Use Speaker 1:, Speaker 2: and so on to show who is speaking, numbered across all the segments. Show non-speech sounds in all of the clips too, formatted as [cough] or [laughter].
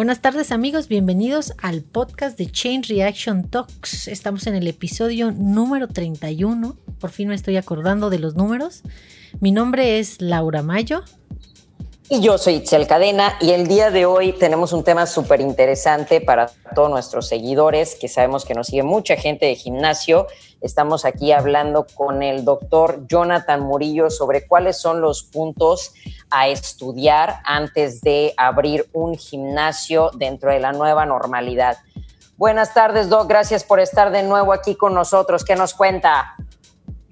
Speaker 1: Buenas tardes amigos, bienvenidos al podcast de Chain Reaction Talks. Estamos en el episodio número 31. Por fin me estoy acordando de los números. Mi nombre es Laura Mayo.
Speaker 2: Y yo soy Itzel Cadena y el día de hoy tenemos un tema súper interesante para todos nuestros seguidores, que sabemos que nos sigue mucha gente de gimnasio. Estamos aquí hablando con el doctor Jonathan Murillo sobre cuáles son los puntos a estudiar antes de abrir un gimnasio dentro de la nueva normalidad. Buenas tardes, Doc. Gracias por estar de nuevo aquí con nosotros. ¿Qué nos cuenta?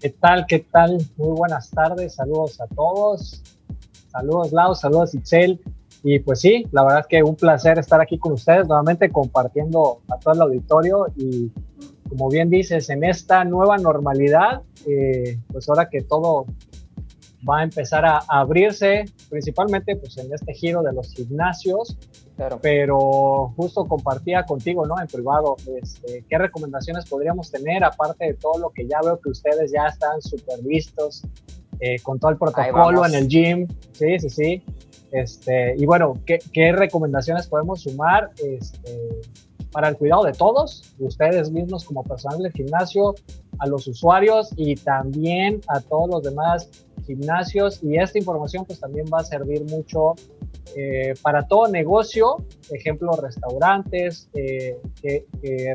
Speaker 3: ¿Qué tal? ¿Qué tal? Muy buenas tardes. Saludos a todos. Saludos Lau, saludos Itzel. Y pues sí, la verdad es que un placer estar aquí con ustedes nuevamente compartiendo a todo el auditorio y como bien dices, en esta nueva normalidad, eh, pues ahora que todo va a empezar a, abrirse, principalmente pues en este giro de los gimnasios, pero justo compartía contigo, ¿no? En privado, este, qué recomendaciones podríamos tener, aparte de todo lo que ya veo que ustedes ya están súper listos eh, con todo el protocolo en el gym. Sí, sí, sí. Este, y bueno, ¿qué, ¿qué, recomendaciones podemos sumar este, para el cuidado de todos, de ustedes mismos como personal del gimnasio, a los usuarios y también a todos los demás gimnasios? Y esta información pues también va a servir mucho eh, para todo negocio, ejemplo, restaurantes eh, que,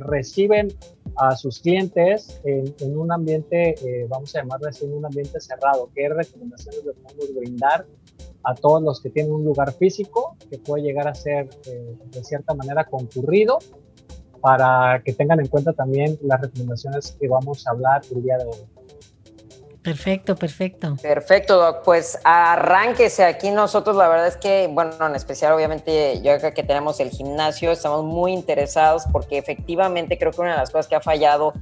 Speaker 3: reciben a sus clientes en, un ambiente, eh, vamos a llamarlo así, en un ambiente cerrado. ¿Qué recomendaciones le podemos brindar a todos los que tienen un lugar físico que puede llegar a ser de cierta manera concurrido para que tengan en cuenta también las recomendaciones que vamos a hablar el día de hoy?
Speaker 1: Perfecto, perfecto.
Speaker 2: Perfecto, Doc. Pues arránquese aquí nosotros, la verdad es que, bueno, en especial obviamente yo acá que tenemos el gimnasio, estamos muy interesados porque efectivamente creo que una de las cosas que ha fallado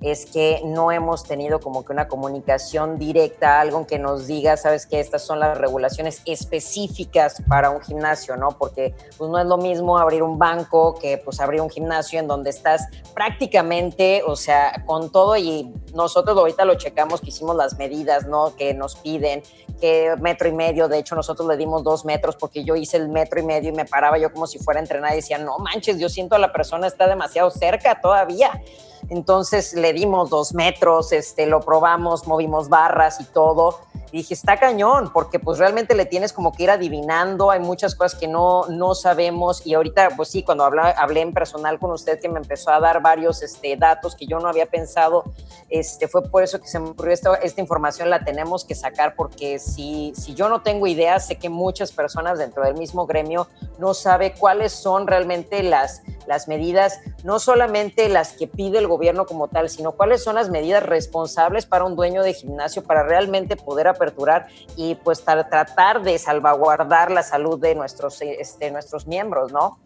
Speaker 2: es que no hemos tenido como que una comunicación directa, algo que nos diga, sabes que estas son las regulaciones específicas para un gimnasio, ¿no? Porque pues no es lo mismo abrir un banco que pues abrir un gimnasio en donde estás prácticamente, o sea, con todo y nosotros ahorita lo checamos que hicimos las medidas, ¿no? Que nos piden, que metro y medio, de hecho nosotros le dimos dos metros porque yo hice el metro y medio y me paraba yo como si fuera a entrenar y decía, no manches, yo siento a la persona está demasiado cerca todavía. Entonces le dimos dos metros, este, lo probamos, movimos barras y todo. Y dije, está cañón, porque pues realmente le tienes como que ir adivinando, hay muchas cosas que no, no sabemos. Y ahorita, pues sí, cuando hablé, hablé en personal con usted que me empezó a dar varios este, datos que yo no había pensado, este, fue por eso que se me ocurrió esta, esta información, la tenemos que sacar porque si, si yo no tengo idea, sé que muchas personas dentro del mismo gremio no sabe cuáles son realmente las, las medidas, no solamente las que pide el gobierno como tal, sino cuáles son las medidas responsables para un dueño de gimnasio para realmente poder aperturar y pues tratar de salvaguardar la salud de nuestros, este, nuestros miembros, ¿no?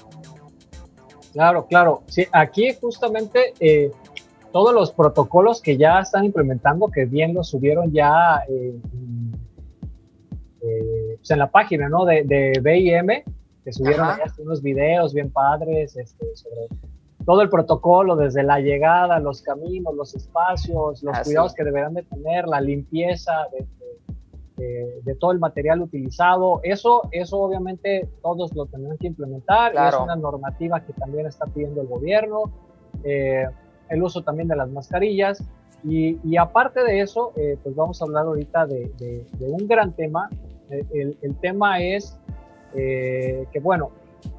Speaker 3: Claro, claro. Sí, aquí justamente eh, todos los protocolos que ya están implementando, que bien los subieron ya eh, eh, pues en la página ¿no? de, de BIM, que subieron unos videos bien padres este, sobre todo el protocolo, desde la llegada, los caminos, los espacios, los cuidados que deberán de tener, la limpieza de, de, todo el material utilizado. Eso, eso obviamente todos lo tendrán que implementar. Es una normativa que también está pidiendo el gobierno. Eh, el uso también de las mascarillas. Y, y aparte de eso, eh, pues vamos a hablar ahorita de, de un gran tema. Eh, el, el tema es que, bueno,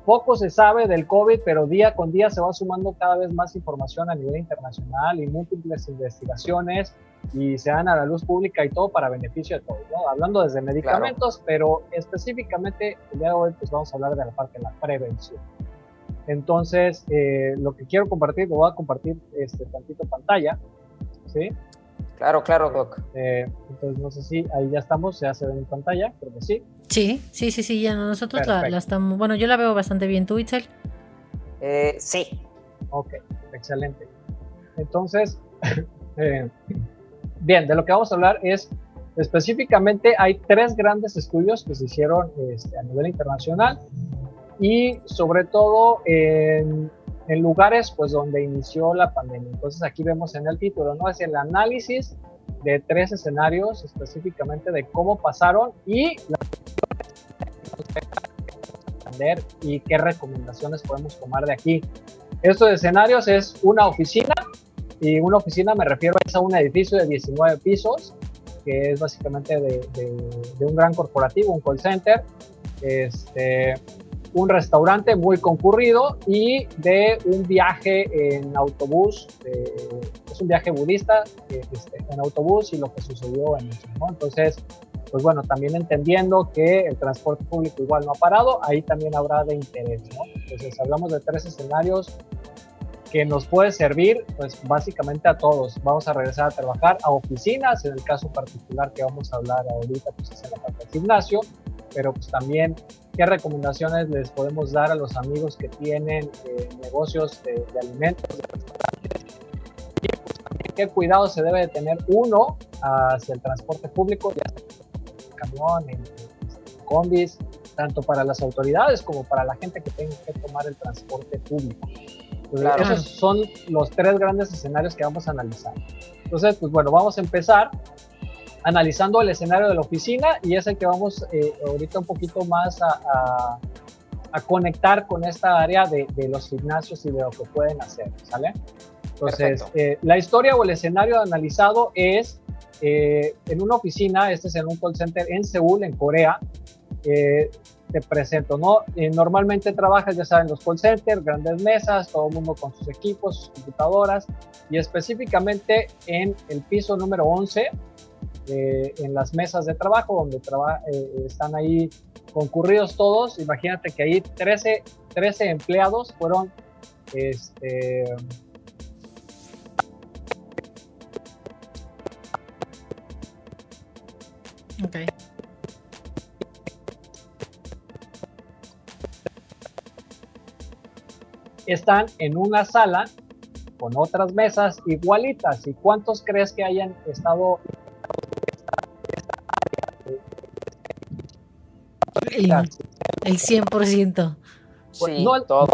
Speaker 3: poco se sabe del COVID, pero día con día se va sumando cada vez más información a nivel internacional y múltiples investigaciones y se dan a la luz pública y todo para beneficio de todos, ¿no? Hablando desde medicamentos, pero específicamente el día de hoy pues vamos a hablar de la parte de la prevención. Entonces, eh, lo que quiero compartir, lo voy a compartir este tantito pantalla, ¿sí?
Speaker 2: Claro, claro, Doc.
Speaker 3: Eh, entonces, no sé si ahí ya estamos, ya se ve en pantalla, creo que sí.
Speaker 1: Sí, sí, sí, sí, ya nosotros la, estamos. Bueno, yo la veo bastante bien. ¿Tú, Itzel?
Speaker 2: Eh, sí.
Speaker 3: Ok, excelente. Entonces, [laughs] eh, bien, de lo que vamos a hablar es específicamente hay tres grandes estudios que se hicieron este, a nivel internacional y sobre todo en, lugares pues donde inició la pandemia. Entonces aquí vemos en el título, ¿no? Es el análisis de tres escenarios específicamente de cómo pasaron y y qué recomendaciones podemos tomar de aquí. Estos escenarios es una oficina, y una oficina me refiero a un edificio de 19 pisos, que es básicamente de, de un gran corporativo, un call center, este, un restaurante muy concurrido y de un viaje en autobús, es un viaje budista este, en autobús y lo que sucedió en eso, ¿no? Entonces, pues bueno, también entendiendo que el transporte público igual no ha parado, ahí también habrá de interés, ¿no? Entonces, hablamos de tres escenarios que nos puede servir, pues básicamente a todos. Vamos a regresar a trabajar a oficinas, en el caso particular que vamos a hablar ahorita, pues es en la parte del gimnasio, pero pues también qué recomendaciones les podemos dar a los amigos que tienen eh, negocios de, alimentos, pues qué cuidado se debe de tener uno hacia el transporte público, ya sea en camión, en, combis, tanto para las autoridades como para la gente que tenga que tomar el transporte público. Esos son los tres grandes escenarios que vamos a analizar. Entonces, pues bueno, vamos a empezar analizando el escenario de la oficina y es el que vamos eh, ahorita un poquito más a, a, conectar con esta área de, de, los gimnasios y de lo que pueden hacer, ¿sale? Entonces, eh, la historia o el escenario analizado es eh, en una oficina, este es en un call center en Seúl, en Corea. Te presento, ¿no? normalmente trabajas, ya saben, los call centers, grandes mesas, todo el mundo con sus equipos, sus computadoras, y específicamente en el piso número 11 eh, en las mesas de trabajo donde eh, están ahí concurridos todos. Imagínate que ahí 13, 13 empleados fueron este, Okay. Están en una sala con otras mesas igualitas. ¿Y cuántos crees que hayan estado
Speaker 1: El, 100%.
Speaker 2: Sí, no, todo.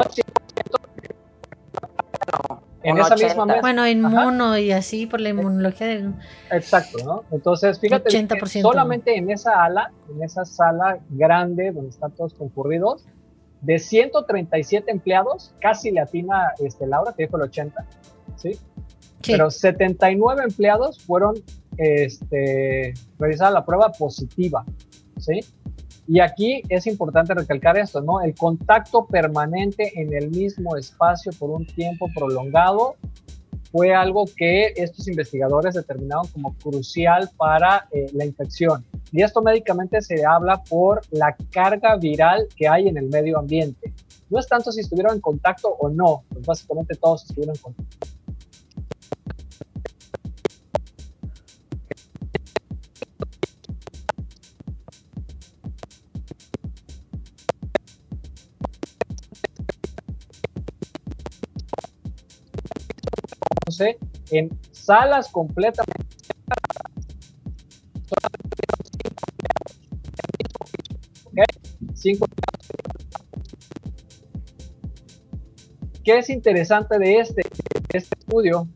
Speaker 3: en esa misma mesa.
Speaker 1: Bueno, inmuno y así por la inmunología del...
Speaker 3: Exacto, ¿no? Entonces, fíjate, 80%. solamente en esa ala, en esa sala grande donde están todos concurridos, de 137 empleados, casi le atina este, Laura, que dijo el 80, ¿sí? sí. Pero 79 empleados fueron este, realizada la prueba positiva, ¿sí? Y aquí es importante recalcar esto, ¿no? El contacto permanente en el mismo espacio por un tiempo prolongado fue algo que estos investigadores determinaron como crucial para eh, la infección. Y esto médicamente se habla por la carga viral que hay en el medio ambiente. No es tanto si estuvieron en contacto o no, pues básicamente todos estuvieron en contacto. En salas completamente cinco ¿Qué es interesante de este, de este estudio?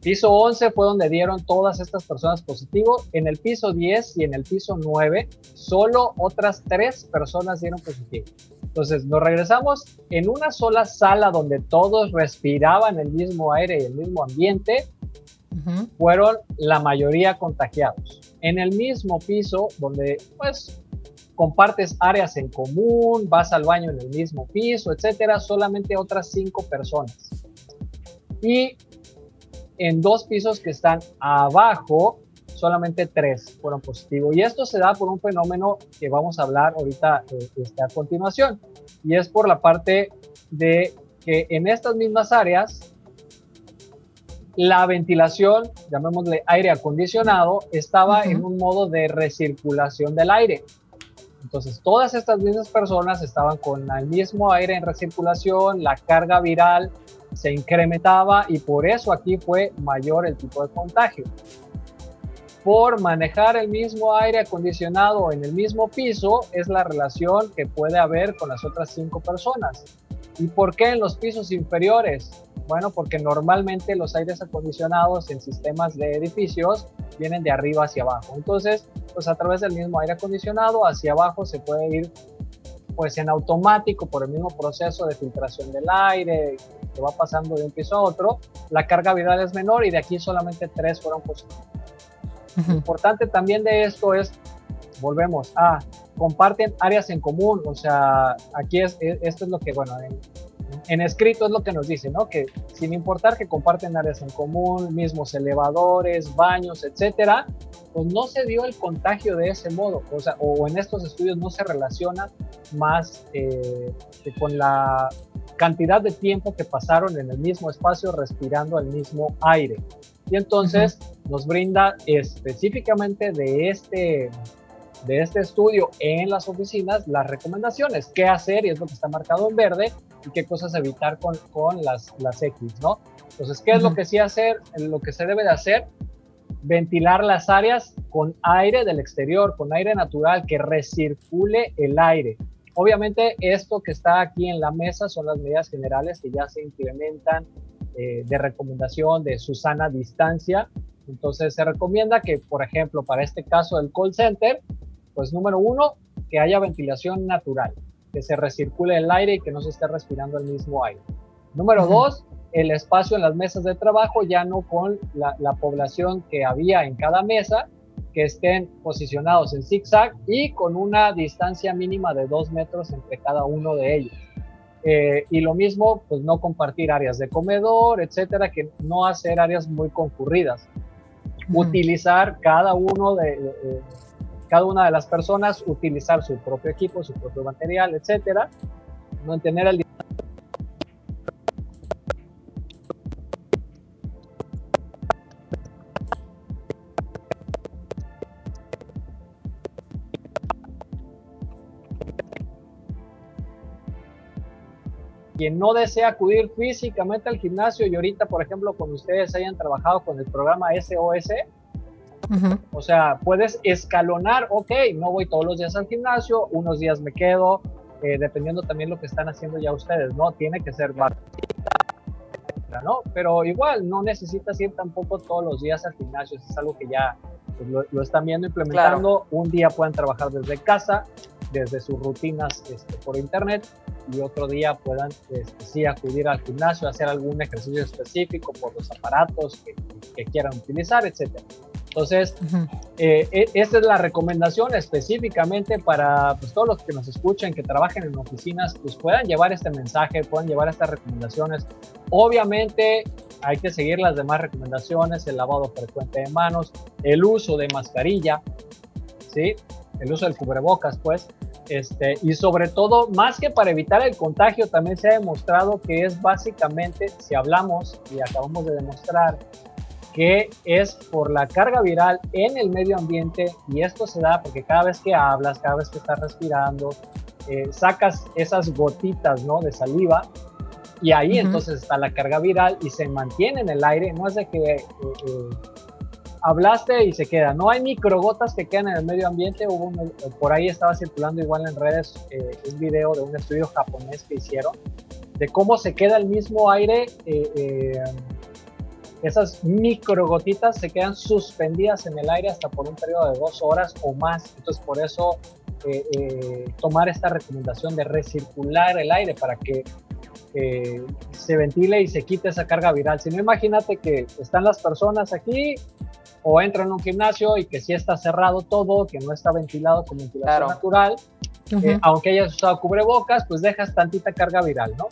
Speaker 3: Piso 11 fue donde dieron todas estas personas positivo. En el piso 10 y en el piso 9, solo otras tres personas dieron positivo. Entonces, nos regresamos en una sola sala donde todos respiraban el mismo aire y el mismo ambiente, fueron la mayoría contagiados. En el mismo piso donde, pues, compartes áreas en común, vas al baño en el mismo piso, etcétera, solamente otras cinco personas. Y en dos pisos que están abajo, solamente tres fueron positivos. Y esto se da por un fenómeno que vamos a hablar ahorita eh, este, a continuación. Y es por la parte de que en estas mismas áreas, la ventilación, llamémosle aire acondicionado, estaba en un modo de recirculación del aire. Entonces, todas estas mismas personas estaban con el mismo aire en recirculación, la carga viral se incrementaba y por eso aquí fue mayor el tipo de contagio por manejar el mismo aire acondicionado en el mismo piso es la relación que puede haber con las otras cinco personas. ¿Y por qué en los pisos inferiores? Bueno, porque normalmente los aires acondicionados en sistemas de edificios vienen de arriba hacia abajo. Entonces, pues a través del mismo aire acondicionado hacia abajo se puede ir pues en automático por el mismo proceso de filtración del aire que va pasando de un piso a otro, la carga viral es menor y de aquí solamente tres fueron positivos. Lo importante también de esto es, volvemos a, comparten áreas en común, o sea, aquí es, esto es lo que, bueno, en, en escrito es lo que nos dice, ¿no? Que sin importar que comparten áreas en común, mismos elevadores, baños, etcétera, pues no se dio el contagio de ese modo, o sea, o en estos estudios no se relaciona más eh, con la cantidad de tiempo que pasaron en el mismo espacio respirando el mismo aire. Y entonces nos brinda específicamente de este de este estudio en las oficinas las recomendaciones, qué hacer, y es lo que está marcado en verde, y qué cosas evitar con, con las, las X, ¿no? Entonces, ¿qué es lo que sí hacer? Lo que se debe de hacer, ventilar las áreas con aire del exterior, con aire natural, que recircule el aire. Obviamente, esto que está aquí en la mesa son las medidas generales que ya se implementan eh, de recomendación de su sana distancia. Entonces, se recomienda que, por ejemplo, para este caso del call center, pues número uno, que haya ventilación natural, que se recircule el aire y que no se esté respirando el mismo aire. Número dos, el espacio en las mesas de trabajo ya no con la, población que había en cada mesa, que estén posicionados en zigzag y con una distancia mínima de dos metros entre cada uno de ellos. Eh, y lo mismo, pues no compartir áreas de comedor, etcétera, que no hacer áreas muy concurridas. Utilizar cada uno de, cada una de las personas utilizar su propio equipo, su propio material, etcétera, no tener el quien no desea acudir físicamente al gimnasio y ahorita, por ejemplo, con ustedes hayan trabajado con el programa SOS, o sea, puedes escalonar, ok, no voy todos los días al gimnasio, unos días me quedo, eh, dependiendo también lo que están haciendo ya ustedes, ¿no? Tiene que ser ¿no? Pero igual, no necesitas ir tampoco todos los días al gimnasio, es algo que ya pues, lo, están viendo implementando. Un día pueden trabajar desde casa, desde sus rutinas este, por internet, y otro día puedan este, sí acudir al gimnasio, hacer algún ejercicio específico por los aparatos que, que quieran utilizar, etcétera. Entonces, eh, e, esta es la recomendación específicamente para pues, todos los que nos escuchen, que trabajen en oficinas, pues puedan llevar este mensaje, puedan llevar estas recomendaciones. Obviamente hay que seguir las demás recomendaciones, el lavado frecuente de manos, el uso de mascarilla, ¿sí? El uso del cubrebocas, pues. Este, y sobre todo, más que para evitar el contagio, también se ha demostrado que es básicamente, si hablamos y acabamos de demostrar que es por la carga viral en el medio ambiente y esto se da porque cada vez que hablas, cada vez que estás respirando, eh, sacas esas gotitas ¿no? de saliva y ahí entonces está la carga viral y se mantiene en el aire, no es de que eh, eh, hablaste y se queda, no hay microgotas que quedan en el medio ambiente, hubo por ahí estaba circulando igual en redes un video de un estudio japonés que hicieron de cómo se queda el mismo aire esas microgotitas se quedan suspendidas en el aire hasta por un periodo de dos horas o más. Entonces, por eso eh, eh, tomar esta recomendación de recircular el aire para que eh, se ventile y se quite esa carga viral. Si no, imagínate que están las personas aquí o entran a un gimnasio y que sí está cerrado todo, que no está ventilado con ventilación natural, aunque hayas usado cubrebocas, pues dejas tantita carga viral, ¿no?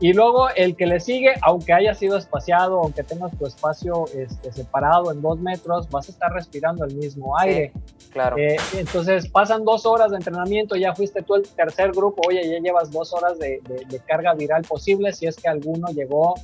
Speaker 3: Y luego el que le sigue, aunque haya sido espaciado, aunque tengas tu espacio este, separado en dos metros, vas a estar respirando el mismo aire.
Speaker 2: claro.
Speaker 3: Eh, entonces pasan dos horas de entrenamiento, ya fuiste tú el tercer grupo, oye, ya llevas dos horas de, de carga viral posible si es que alguno llegó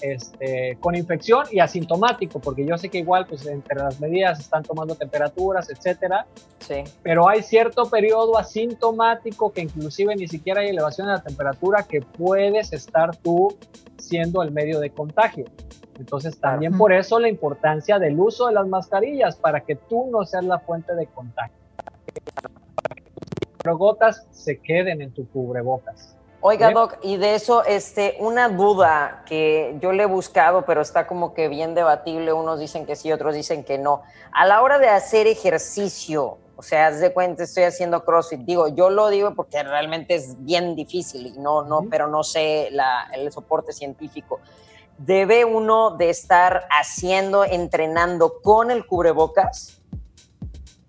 Speaker 3: este, con infección y asintomático, porque yo sé que igual, pues entre las medidas están tomando temperaturas, etcétera.
Speaker 2: Sí.
Speaker 3: Pero hay cierto periodo asintomático que inclusive ni siquiera hay elevación de la temperatura que puedes estar tú siendo el medio de contagio. Entonces también por eso la importancia del uso de las mascarillas, para que tú no seas la fuente de contagio. Tus gotas se queden en tu cubrebocas.
Speaker 2: Oiga, Doc, y de eso, este, una duda que yo le he buscado, pero está como que bien debatible, unos dicen que sí, otros dicen que no. A la hora de hacer ejercicio, O sea, haz de cuenta, estoy haciendo CrossFit. Digo, yo lo digo porque realmente es bien difícil y no, no, pero no sé el soporte científico. ¿Debe uno de estar haciendo, entrenando con el cubrebocas?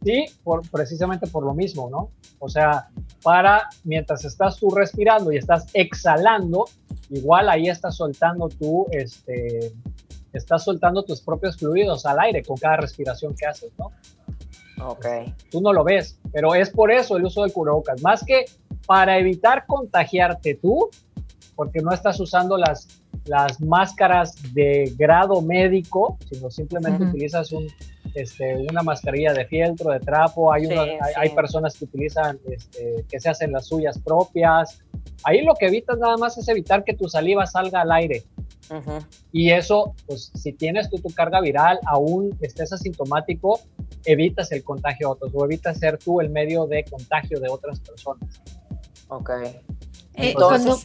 Speaker 3: Sí, por, precisamente por lo mismo, ¿no? O sea, para mientras estás tú respirando y estás exhalando, igual ahí estás soltando tú, este, estás soltando tus propios fluidos al aire con cada respiración que haces, ¿no?
Speaker 2: Ok.
Speaker 3: Tú no lo ves, pero es por eso el uso del cubrebocas. Más que para evitar contagiarte tú, porque no estás usando las, las máscaras de grado médico, sino simplemente utilizas un, este, una mascarilla de fieltro, de trapo. Hay, hay, personas que utilizan, este, que se hacen las suyas propias. Ahí lo que evitas nada más es evitar que tu saliva salga al aire. Y eso, pues si tienes tú tu carga viral, aún estés asintomático, evitas el contagio a otros o evitas ser tú el medio de contagio de otras personas.
Speaker 2: Ok.
Speaker 1: Eh, cuando,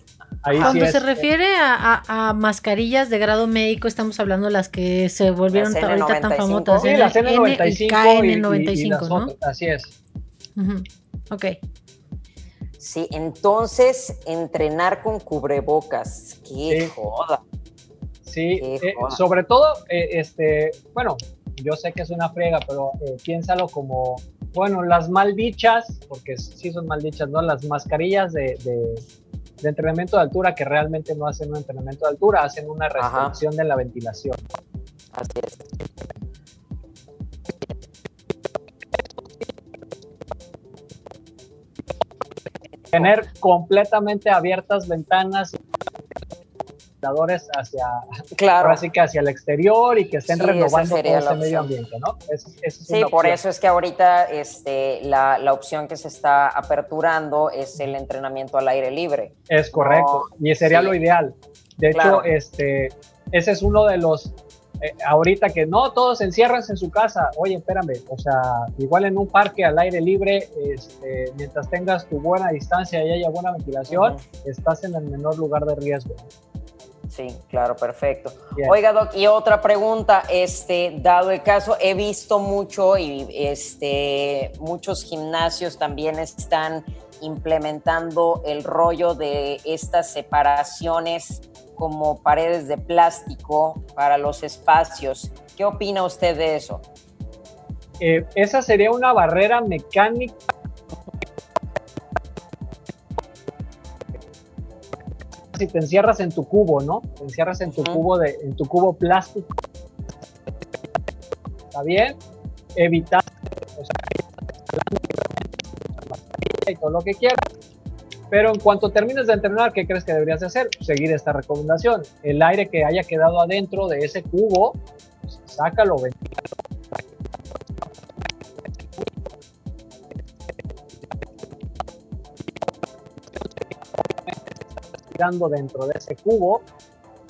Speaker 1: se refiere a, mascarillas de grado médico, estamos hablando de las que se volvieron ahorita tan famosas.
Speaker 3: Sí, las N95
Speaker 1: 95, ¿no?
Speaker 3: Así es.
Speaker 1: Ok.
Speaker 2: Sí, entonces entrenar con cubrebocas, qué joda.
Speaker 3: Sí, eh, sobre todo, eh, este, bueno, yo sé que es una friega, pero eh, piénsalo como, bueno, las maldichas, porque sí son maldichas, ¿no? Las mascarillas de, de, entrenamiento de altura que realmente no hacen un entrenamiento de altura, hacen una restricción de la ventilación.
Speaker 2: Así es.
Speaker 3: Tener completamente abiertas ventanas hacia,
Speaker 2: claro.
Speaker 3: así que hacia el exterior y que estén renovando todo ese medio ambiente, ¿no?
Speaker 2: sí, por eso es que ahorita este, la, la, opción que se está aperturando es el entrenamiento al aire libre.
Speaker 3: Es correcto, y sería lo ideal. De hecho, este, ese es uno de los eh, ahorita que no todos encierran en su casa, oye, espérame, o sea, igual en un parque al aire libre, este, mientras tengas tu buena distancia y haya buena ventilación, estás en el menor lugar de riesgo.
Speaker 2: Sí, claro, perfecto. Oiga, Doc, y otra pregunta, este, dado el caso, he visto mucho y este, muchos gimnasios también están implementando el rollo de estas separaciones como paredes de plástico para los espacios. ¿Qué opina usted de eso?
Speaker 3: Eh, esa sería una barrera mecánica si te encierras en tu cubo, ¿no? Te encierras en tu cubo de, en tu cubo plástico. ¿Está bien? Evitar o sea, y todo lo que quieras. Pero en cuanto termines de entrenar, ¿qué crees que deberías hacer? Seguir esta recomendación. El aire que haya quedado adentro de ese cubo, pues, sácalo, ventilalo dentro de ese cubo,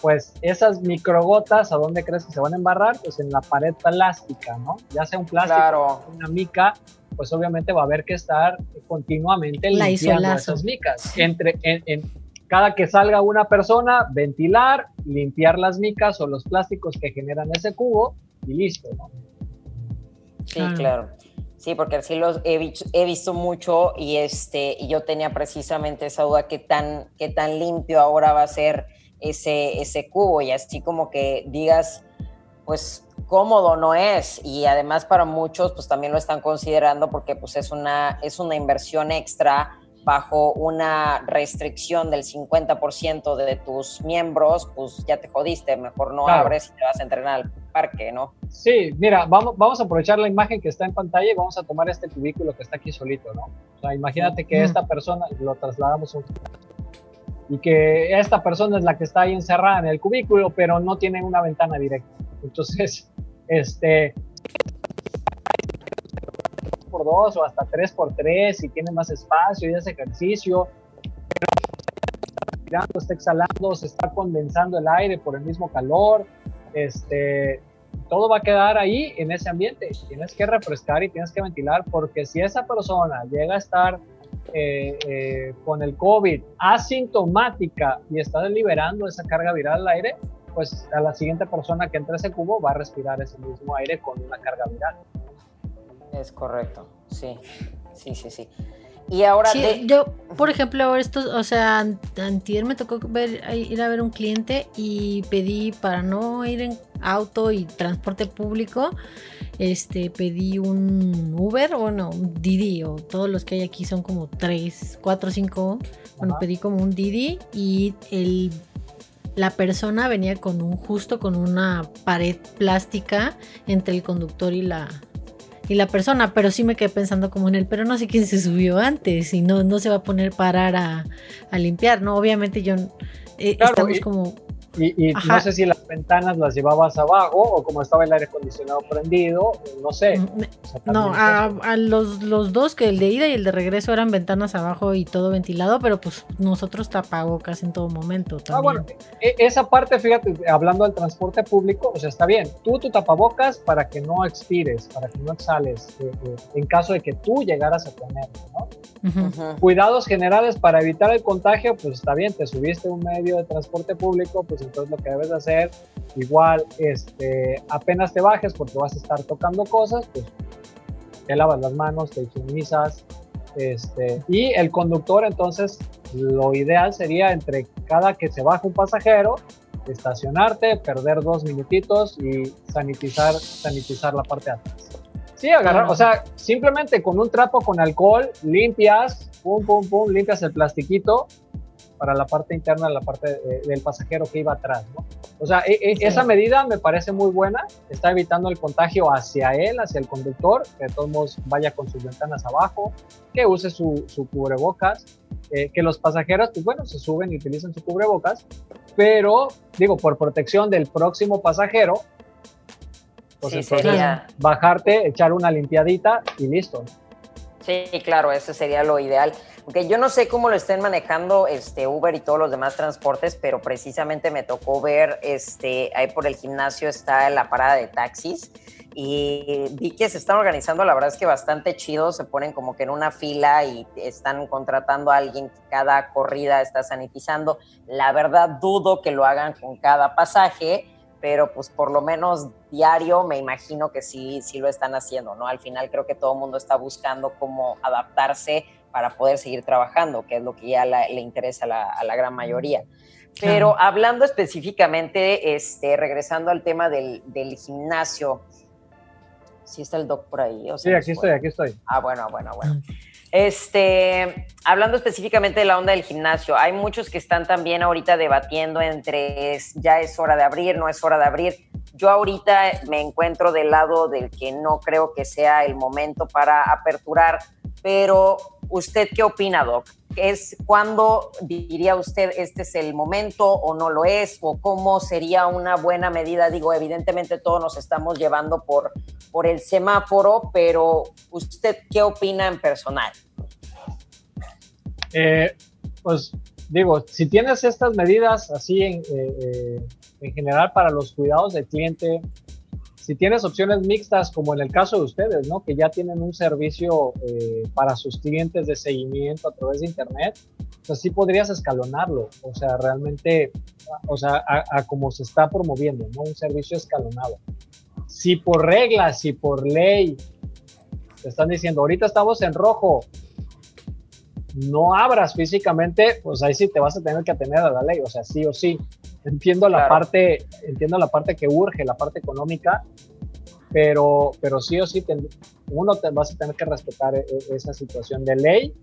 Speaker 3: pues esas microgotas, ¿a dónde crees que se van a embarrar? Pues en la pared plástica, ¿no? Ya sea un plástico, una mica, pues obviamente va a haber que estar continuamente limpiando esas micas. Entre, en, cada que salga una persona, ventilar, limpiar las micas o los plásticos que generan ese cubo y listo, ¿no?
Speaker 2: Sí, claro. Sí, porque así los he, visto mucho y, este, yo tenía precisamente esa duda, ¿qué tan, qué tan limpio ahora va a ser ese, ese cubo? Y así como que digas, pues cómodo no es y además para muchos pues también lo están considerando porque pues es una, es una inversión extra bajo una restricción del 50% de tus miembros, pues ya te jodiste, mejor no abres y te vas a entrenar al parque, ¿no?
Speaker 3: Sí, mira, vamos, vamos a aprovechar la imagen que está en pantalla y vamos a tomar este cubículo que está aquí solito, ¿no? O sea, imagínate que esta persona, lo trasladamos un y que esta persona es la que está ahí encerrada en el cubículo, pero no tiene una ventana directa. Entonces, [laughs] este, por dos o hasta tres por tres si tiene más espacio y hace ejercicio. Está exhalando, se está condensando el aire por el mismo calor. Este, todo va a quedar ahí en ese ambiente. Tienes que refrescar y tienes que ventilar porque si esa persona llega a estar eh, eh, con el COVID asintomática y está liberando esa carga viral al aire, pues a la siguiente persona que entre ese cubo va a respirar ese mismo aire con una carga viral.
Speaker 2: Es correcto. Sí, sí, sí, sí. Y ahora
Speaker 1: yo, por ejemplo, esto, o sea, antier me tocó ver, ir a ver un cliente y pedí para no ir en auto y transporte público, este, pedí un Uber, bueno, un Didi, o todos los que hay aquí son como tres, cuatro, cinco. Bueno, pedí como un Didi y el la persona venía con un justo con una pared plástica entre el conductor y la y la persona, pero sí me quedé pensando como en él, pero no sé quién se subió antes y no, no se va a poner parar a, a limpiar, ¿no? Obviamente yo eh, estamos como
Speaker 3: y, no sé si las ventanas las llevabas abajo o como estaba el aire acondicionado prendido, no sé. Mm,
Speaker 1: no, a, los, los, dos, que el de ida y el de regreso eran ventanas abajo y todo ventilado, pero pues nosotros tapabocas en todo momento. También. Ah, bueno,
Speaker 3: e, esa parte, fíjate, hablando del transporte público, o sea, está bien. Tú tu tapabocas para que no expires, para que no exhales, eh, eh, en caso de que tú llegaras a tenerlo, ¿no? Cuidados generales para evitar el contagio, pues está bien, te subiste un medio de transporte público, pues entonces lo que debes hacer, igual, este, apenas te bajes porque vas a estar tocando cosas, pues te lavas las manos, te higienizas, este, y el conductor entonces lo ideal sería entre cada que se baja un pasajero, estacionarte, perder dos minutitos y sanitizar, sanitizar la parte de atrás. Sí, agarrar, o sea, simplemente con un trapo con alcohol limpias, pum, pum, pum, limpias el plastiquito para la parte interna, la parte del pasajero que iba atrás, ¿no? O sea, e, e, esa medida me parece muy buena, está evitando el contagio hacia él, hacia el conductor, que de todos modos vaya con sus ventanas abajo, que use su, su cubrebocas, eh, que los pasajeros, pues bueno, se suben y utilizan su cubrebocas, pero digo, por protección del próximo pasajero, pues sería... bajarte, echar una limpiadita y listo.
Speaker 2: Sí, claro, ese sería lo ideal. Aunque yo no sé cómo lo estén manejando este Uber y todos los demás transportes, pero precisamente me tocó ver, este, ahí por el gimnasio está la parada de taxis y vi que se están organizando, la verdad es que bastante chido, se ponen como que en una fila y están contratando a alguien que cada corrida está sanitizando. La verdad dudo que lo hagan con cada pasaje, pero pues por lo menos diario me imagino que sí, sí lo están haciendo, ¿no? Al final creo que todo el mundo está buscando cómo adaptarse para poder seguir trabajando, que es lo que ya le interesa a la, gran mayoría. Pero hablando específicamente, este, regresando al tema del, gimnasio, ¿sí está el doc por ahí?
Speaker 3: sí, aquí estoy, aquí estoy.
Speaker 2: Ah, bueno, bueno, bueno. Este, hablando específicamente de la onda del gimnasio, hay muchos que están también ahorita debatiendo entre ya es hora de abrir, no es hora de abrir. Yo ahorita me encuentro del lado del que no creo que sea el momento para aperturar, pero ¿usted qué opina, Doc? ¿Es cuándo diría usted este es el momento o no lo es? ¿O cómo sería una buena medida? Digo, evidentemente todos nos estamos llevando por, por el semáforo, pero ¿usted qué opina en personal?
Speaker 3: Eh, pues digo, si tienes estas medidas así en, eh, eh, en general para los cuidados del cliente, si tienes opciones mixtas, como en el caso de ustedes, ¿no? Que ya tienen un servicio eh, para sus clientes de seguimiento a través de Internet, pues sí podrías escalonarlo, o sea, realmente, o sea, a, como se está promoviendo, ¿no? Un servicio escalonado. Si por reglas, si por ley, te están diciendo, ahorita estamos en rojo, no abras físicamente, pues ahí sí te vas a tener que atener a la ley, o sea, sí o sí. Entiendo la parte, entiendo la parte que urge, la parte económica, pero, pero sí o sí uno te vas a tener que respetar e, e, esa situación de ley,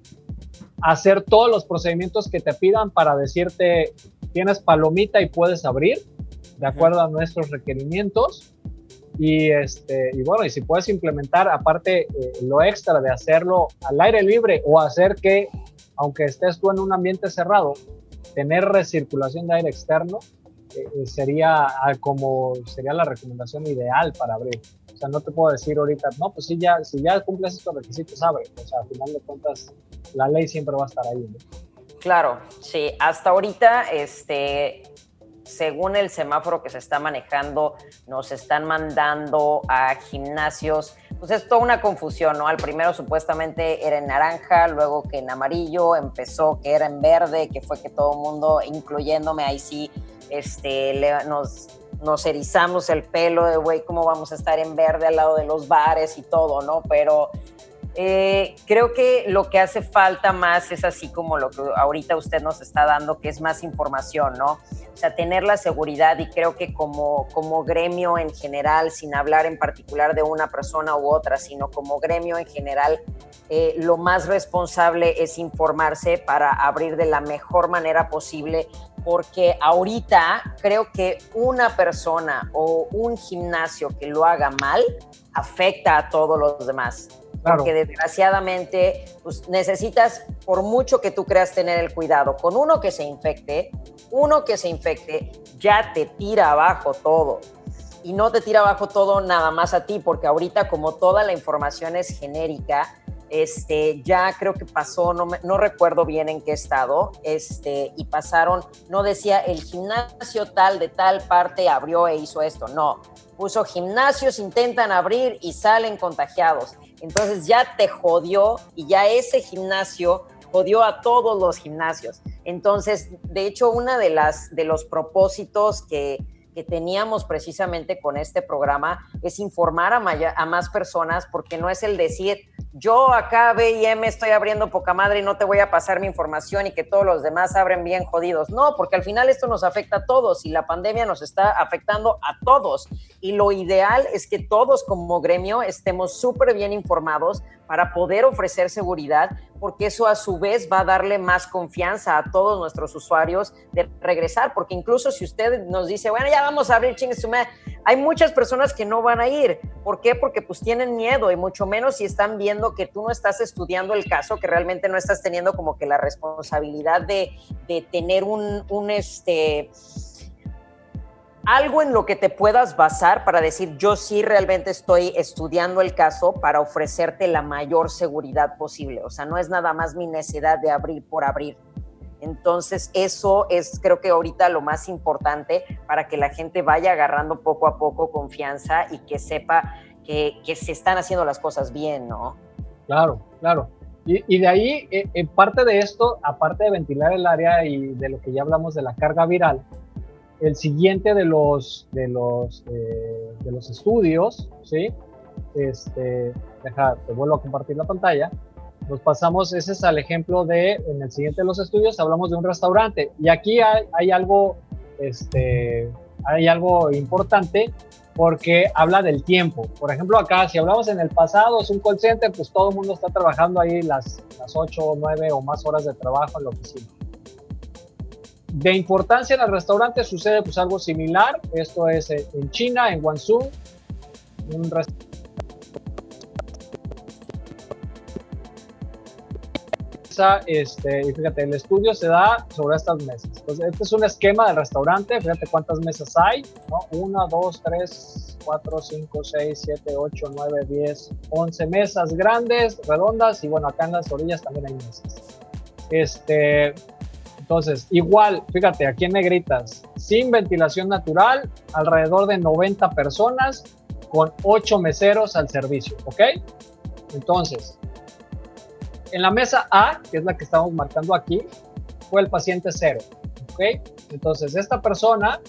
Speaker 3: hacer todos los procedimientos que te pidan para decirte tienes palomita y puedes abrir de acuerdo a nuestros requerimientos y este y bueno y si puedes implementar aparte eh, lo extra de hacerlo al aire libre o hacer que aunque estés tú en un ambiente cerrado tener recirculación de aire externo eh, eh, sería como sería la recomendación ideal para abrir. O sea, no te puedo decir ahorita, no, pues si ya, si ya cumples estos requisitos, abre. O sea, al final de cuentas, la ley siempre va a estar ahí.
Speaker 2: Claro, sí. Hasta ahorita, este, según el semáforo que se está manejando, nos están mandando a gimnasios. Pues es toda una confusión, ¿no? Al primero supuestamente era en naranja, luego que en amarillo, empezó que era en verde, que fue que todo el mundo, incluyéndome ahí sí, este, nos, nos erizamos el pelo de, güey, cómo vamos a estar en verde al lado de los bares y todo, ¿no? Pero Eh, creo que lo que hace falta más es así como lo que ahorita usted nos está dando, que es más información, ¿no? O sea, tener la seguridad y creo que como, como gremio en general, sin hablar en particular de una persona u otra, sino como gremio en general, eh, lo más responsable es informarse para abrir de la mejor manera posible, porque ahorita creo que una persona o un gimnasio que lo haga mal afecta a todos los demás. Porque desgraciadamente pues, necesitas, por mucho que tú creas tener el cuidado, con uno que se infecte, uno que se infecte ya te tira abajo todo. Y no te tira abajo todo nada más a ti, porque ahorita como toda la información es genérica, este, ya creo que pasó, no, no recuerdo bien en qué estado, este, y pasaron, no decía el gimnasio tal de tal parte abrió e hizo esto, no, puso gimnasios intentan abrir y salen contagiados. Entonces ya te jodió y ya ese gimnasio jodió a todos los gimnasios. Entonces, de hecho, una de las de los propósitos que, que teníamos precisamente con este programa es informar a, a, más personas, porque no es el decir, yo acá BIM estoy abriendo poca madre y no te voy a pasar mi información y que todos los demás abren bien jodidos. No, porque al final esto nos afecta a todos y la pandemia nos está afectando a todos. Y lo ideal es que todos como gremio estemos súper bien informados para poder ofrecer seguridad, porque eso a su vez va a darle más confianza a todos nuestros usuarios de regresar, porque incluso si usted nos dice, bueno, ya vamos a abrir chingue hay muchas personas que no van a ir. ¿Por qué? Porque pues tienen miedo y mucho menos si están viendo que tú no estás estudiando el caso, que realmente no estás teniendo como que la responsabilidad de, de tener un, un este algo en lo que te puedas basar para decir yo sí realmente estoy estudiando el caso para ofrecerte la mayor seguridad posible. O sea, no es nada más mi necesidad de abrir por abrir. Entonces, eso es creo que ahorita lo más importante para que la gente vaya agarrando poco a poco confianza y que sepa que, se están haciendo las cosas bien, ¿no?
Speaker 3: Claro, claro. Y, de ahí, eh, parte de esto, aparte de ventilar el área y de lo que ya hablamos de la carga viral, el siguiente de los, de los, eh, de los estudios, ¿sí? Este, deja, te vuelvo a compartir la pantalla. Nos pasamos, ese es el ejemplo de, en el siguiente de los estudios, hablamos de un restaurante. Y aquí hay, hay algo, este, hay algo importante porque habla del tiempo. Por ejemplo, acá, si hablamos en el pasado, es un call center, pues todo el mundo está trabajando ahí las, las 8, 9 o más horas de trabajo en la oficina. De importancia en el restaurante sucede pues algo similar. Esto es en China, en Guangzhou, un este, y fíjate, el estudio se da sobre estas mesas. Entonces, este es un esquema del restaurante, fíjate cuántas mesas hay, ¿no? Una, dos, tres, cuatro, cinco, seis, siete, ocho, nueve, diez, once mesas grandes, redondas, y bueno, acá en las orillas también hay mesas. Este, entonces, igual, fíjate, aquí en negritas, sin ventilación natural, alrededor de 90 personas con 8 meseros al servicio, ¿ok? Entonces, en la mesa A, que es la que estamos marcando aquí, fue el paciente cero, ¿ok? Entonces, esta persona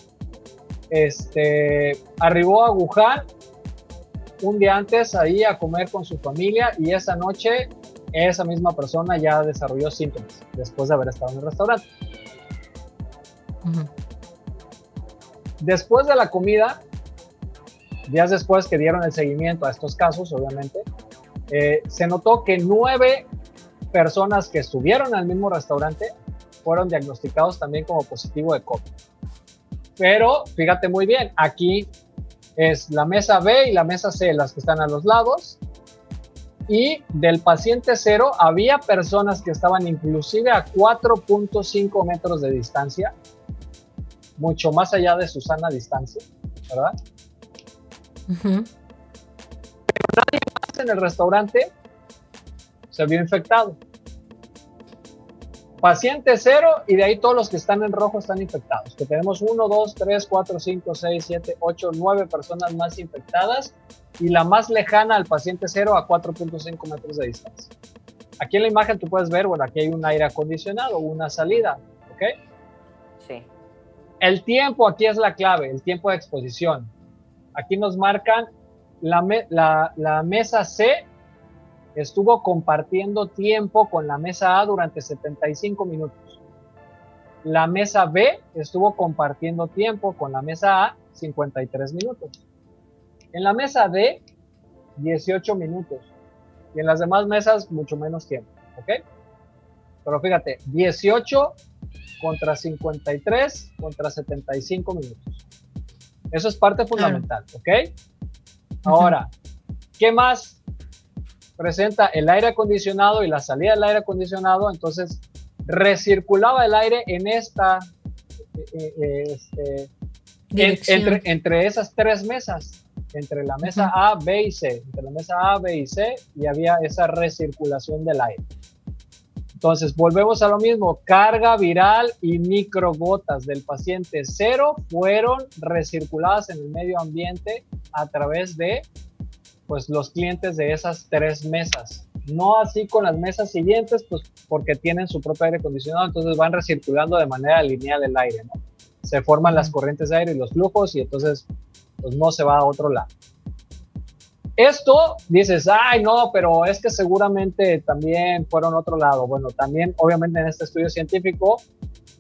Speaker 3: este, arribó a Wuhan un día antes ahí a comer con su familia y esa noche esa misma persona ya desarrolló síntomas después de haber estado en el restaurante. Después de la comida, días después que dieron el seguimiento a estos casos, obviamente, eh, se notó que nueve personas que estuvieron el mismo restaurante fueron diagnosticados también como positivo de COVID. Pero fíjate muy bien, aquí es la mesa B y la mesa C, las que están a los lados, y del paciente cero había personas que estaban inclusive a 4.5 metros de distancia, mucho más allá de su sana distancia, ¿verdad? Pero nadie más en el restaurante se vio infectado. Paciente cero y de ahí todos los que están en rojo están infectados. Que tenemos 1, 2, 3, 4, 5, 6, 7, 8, 9 personas más infectadas y la más lejana al paciente cero a 4.5 metros de distancia. Aquí en la imagen tú puedes ver, bueno, aquí hay un aire acondicionado, una salida, ¿ok?
Speaker 2: Sí.
Speaker 3: El tiempo aquí es la clave, el tiempo de exposición. Aquí nos marcan la, la, la mesa C estuvo compartiendo tiempo con la mesa A durante 75 minutos. La mesa B estuvo compartiendo tiempo con la mesa A 53 minutos. En la mesa D, 18 minutos. Y en las demás mesas, mucho menos tiempo. ¿Ok? Pero fíjate, 18 contra 53 contra 75 minutos. Eso es parte fundamental. ¿Ok? Ahora, ¿qué más presenta el aire acondicionado y la salida del aire acondicionado? Entonces, recirculaba el aire en esta, eh, eh, este, entre, entre esas tres mesas, entre la mesa A, B y C, entre la mesa A, B y C, y había esa recirculación del aire. Entonces, volvemos a lo mismo, carga viral y microgotas del paciente cero fueron recirculadas en el medio ambiente a través de pues, los clientes de esas tres mesas. No así con las mesas siguientes, pues porque tienen su propio aire acondicionado, entonces van recirculando de manera lineal el aire, ¿no? Se forman las corrientes de aire y los flujos y entonces pues no se va a otro lado. Esto dices, ay, no, pero es que seguramente también fueron a otro lado. Bueno, también, obviamente, en este estudio científico,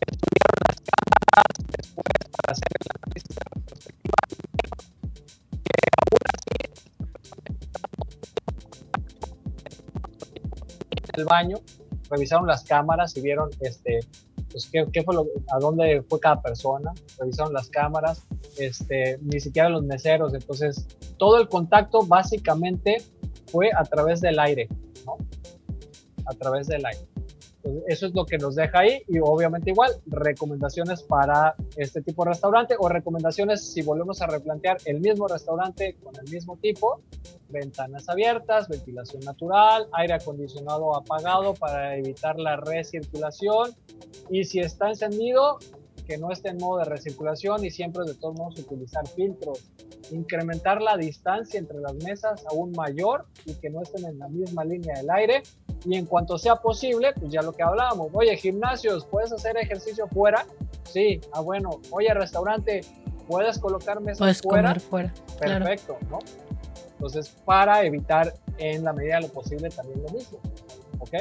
Speaker 3: estudiaron las cámaras después para hacer el análisis el baño, revisaron las cámaras y vieron este, pues, qué, fue lo, a dónde fue cada persona, revisaron las cámaras, este, ni siquiera los meseros, entonces todo el contacto básicamente fue a través del aire, ¿no? A través del aire. Eso es lo que nos deja ahí y obviamente igual recomendaciones para este tipo de restaurante o recomendaciones si volvemos a replantear el mismo restaurante con el mismo tipo, ventanas abiertas, ventilación natural, aire acondicionado apagado para evitar la recirculación y si está encendido, que no esté en modo de recirculación y siempre de todos modos utilizar filtros, incrementar la distancia entre las mesas aún mayor y que no estén en la misma línea del aire y en cuanto sea posible, pues ya lo que hablábamos, oye, gimnasios, ¿puedes hacer ejercicio fuera? Sí, ah bueno, oye, restaurante, ¿puedes colocar mesas
Speaker 1: Puedes
Speaker 3: fuera?
Speaker 1: comer fuera.
Speaker 3: Perfecto, ¿no? Entonces, para evitar en la medida de lo posible también lo mismo, ¿ok?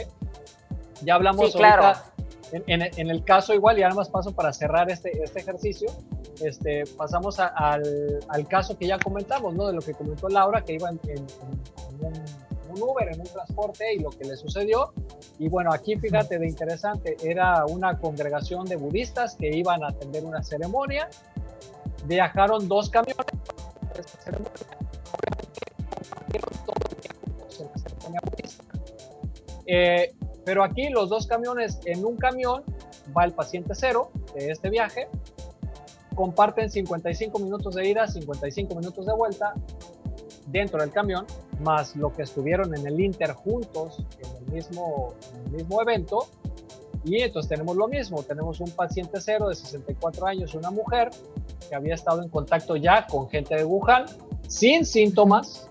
Speaker 3: Ya hablamos
Speaker 2: Sí, claro.
Speaker 3: ahorita en, en- en el caso igual, y ahora más paso para cerrar este, este ejercicio, este, pasamos a- al, al caso que ya comentamos, ¿no? De lo que comentó Laura, que iba en, en- en un, en un Uber, en un transporte, y lo que le sucedió. Y bueno, aquí fíjate de interesante, era una congregación de budistas que iban a atender una ceremonia. Viajaron dos camiones para ceremonia. Eh, pero aquí los dos camiones, en un camión va el paciente cero de este viaje, comparten 55 minutos de ida, 55 minutos de vuelta dentro del camión, más lo que estuvieron en el Inter juntos en el mismo, en el mismo evento. Y entonces tenemos lo mismo, tenemos un paciente cero de 64 años, una mujer que había estado en contacto ya con gente de Wuhan, sin síntomas,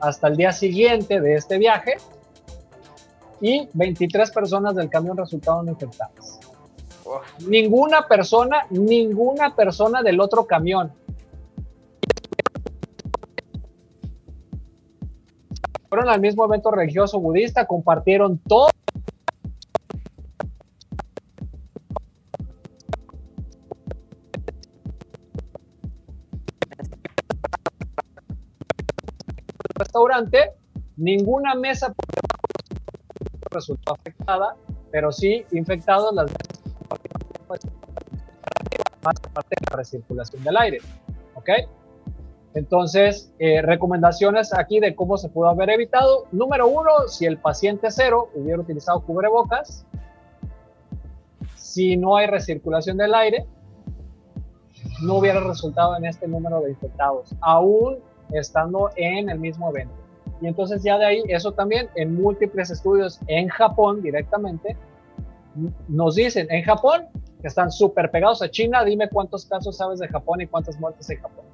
Speaker 3: hasta el día siguiente de este viaje, y 23 personas del camión resultaron infectadas.
Speaker 2: Uf.
Speaker 3: Ninguna persona, ninguna persona del otro camión. Fueron al mismo evento religioso budista, compartieron todo. restaurante, ninguna mesa resultó afectada, pero sí infectados las mesas más aparte de la recirculación del aire. ¿Ok? Entonces, eh, recomendaciones aquí de cómo se pudo haber evitado. Número uno, si el paciente cero hubiera utilizado cubrebocas, si no hay recirculación del aire, no hubiera resultado en este número de infectados, aún estando en el mismo evento. Y entonces ya de ahí, eso también en múltiples estudios en Japón directamente, nos dicen, en Japón, que están súper pegados a China, dime cuántos casos sabes de Japón y cuántas muertes en Japón.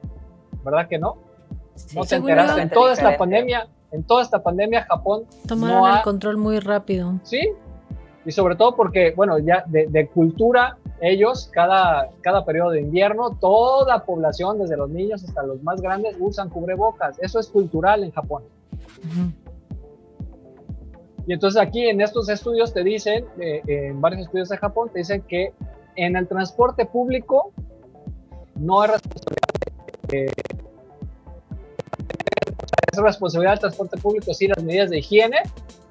Speaker 3: ¿Verdad que no? No te enteraste. En toda esta pandemia, en toda esta pandemia, Japón
Speaker 1: Tomaron
Speaker 3: no ha-
Speaker 1: el control muy rápido.
Speaker 3: Sí, y sobre todo porque, bueno, ya de, de cultura, ellos, cada, cada periodo de invierno, toda población, desde los niños hasta los más grandes, usan cubrebocas. Eso es cultural en Japón. Y entonces aquí en estos estudios te dicen, eh, en varios estudios de Japón, te dicen que en el transporte público no es responsabilidad es responsabilidad del transporte público sí las medidas de higiene,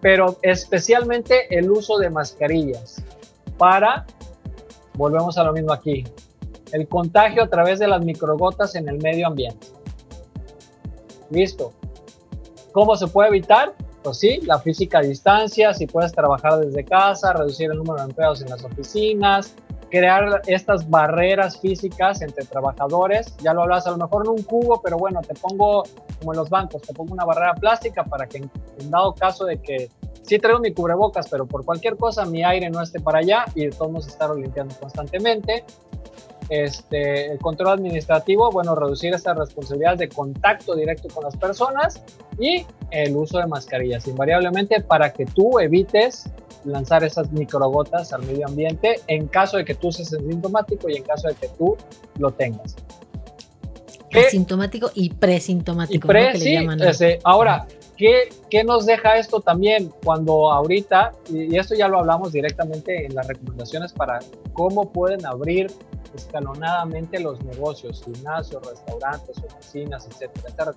Speaker 3: pero especialmente el uso de mascarillas para, volvemos a lo mismo aquí, el contagio a través de las microgotas en el medio ambiente. Listo. ¿Cómo se puede evitar? Pues sí, la física a distancia, si puedes trabajar desde casa, reducir el número de empleados en las oficinas, crear estas barreras físicas entre trabajadores. Ya lo hablas a lo mejor en un cubo, pero bueno, te pongo como en los bancos, te pongo una barrera plástica para que en, dado caso de que sí traigo mi cubrebocas, pero por cualquier cosa mi aire no esté para allá y todos modos estarlo limpiando constantemente. Este, el control administrativo, bueno, reducir esta responsabilidad de contacto directo con las personas y el uso de mascarillas, invariablemente para que tú evites lanzar esas microgotas al medio ambiente en caso de que tú seas sintomático y en caso de que tú lo tengas.
Speaker 1: Asintomático y presintomático.
Speaker 3: Y ahora, ¿qué, ¿qué, nos deja esto también cuando ahorita, y esto ya lo hablamos directamente en las recomendaciones para cómo pueden abrir escalonadamente los negocios, gimnasios, restaurantes, oficinas, etcétera,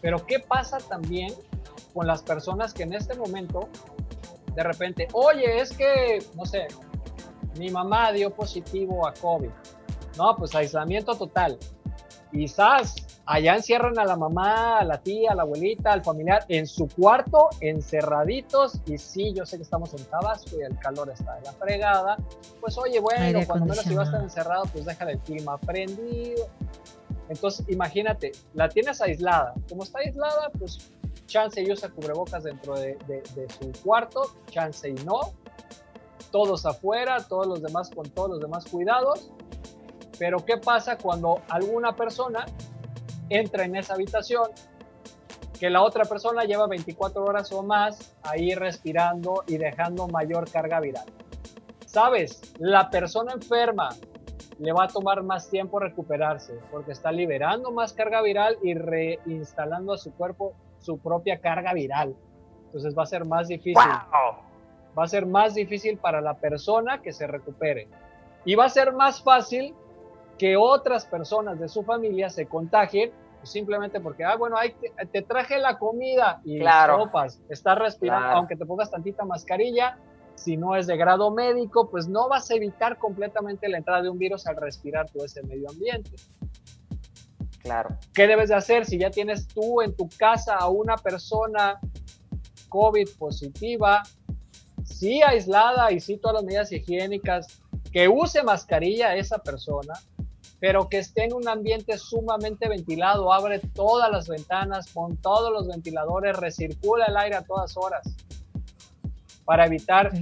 Speaker 3: Pero ¿qué pasa también con las personas que en este momento, de repente, oye, es que, no sé, mi mamá dio positivo a COVID. No, pues aislamiento total. Quizás allá encierran a la mamá, a la tía, a la abuelita, al familiar en su cuarto, encerraditos. Y sí, yo sé que estamos en Tabasco y el calor está de la fregada. Pues oye, bueno, cuando menos si a estar encerrado, pues deja el clima prendido. Entonces, imagínate, la tienes aislada. Como está aislada, pues chance y usa cubrebocas dentro de, de su cuarto, chance y no. Todos afuera, todos los demás con todos los demás cuidados pero ¿qué pasa cuando alguna persona entra en esa habitación que la otra persona lleva 24 horas o más ahí respirando y dejando mayor carga viral? ¿Sabes? La persona enferma le va a tomar más tiempo recuperarse porque está liberando más carga viral y reinstalando a su cuerpo su propia carga viral. Entonces va a ser más difícil. Va a ser más difícil para la persona que se recupere. Y va a ser más fácil que otras personas de su familia se contagien pues, simplemente porque, ah, bueno, te, traje la comida y
Speaker 2: claro.
Speaker 3: sopas, estás respirando, aunque te pongas tantita mascarilla, si no es de grado médico, pues no vas a evitar completamente la entrada de un virus al respirar todo ese medio ambiente.
Speaker 2: Claro.
Speaker 3: ¿Qué debes de hacer si ya tienes tú en tu casa a una persona COVID positiva, sí aislada y sí todas las medidas higiénicas, que use mascarilla esa persona, pero que esté en un ambiente sumamente ventilado, abre todas las ventanas, con todos los ventiladores, recircula el aire a todas horas para evitar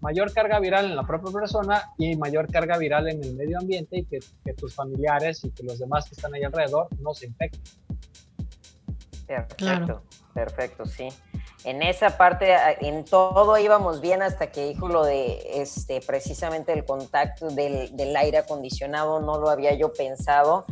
Speaker 3: mayor carga viral en la propia persona y mayor carga viral en el medio ambiente y que, tus familiares y que los demás que están ahí alrededor no se infecten.
Speaker 2: Perfecto, perfecto, sí en esa parte, en todo íbamos bien hasta que dijo lo de este, precisamente el contacto del, del, aire acondicionado, no lo había yo pensado.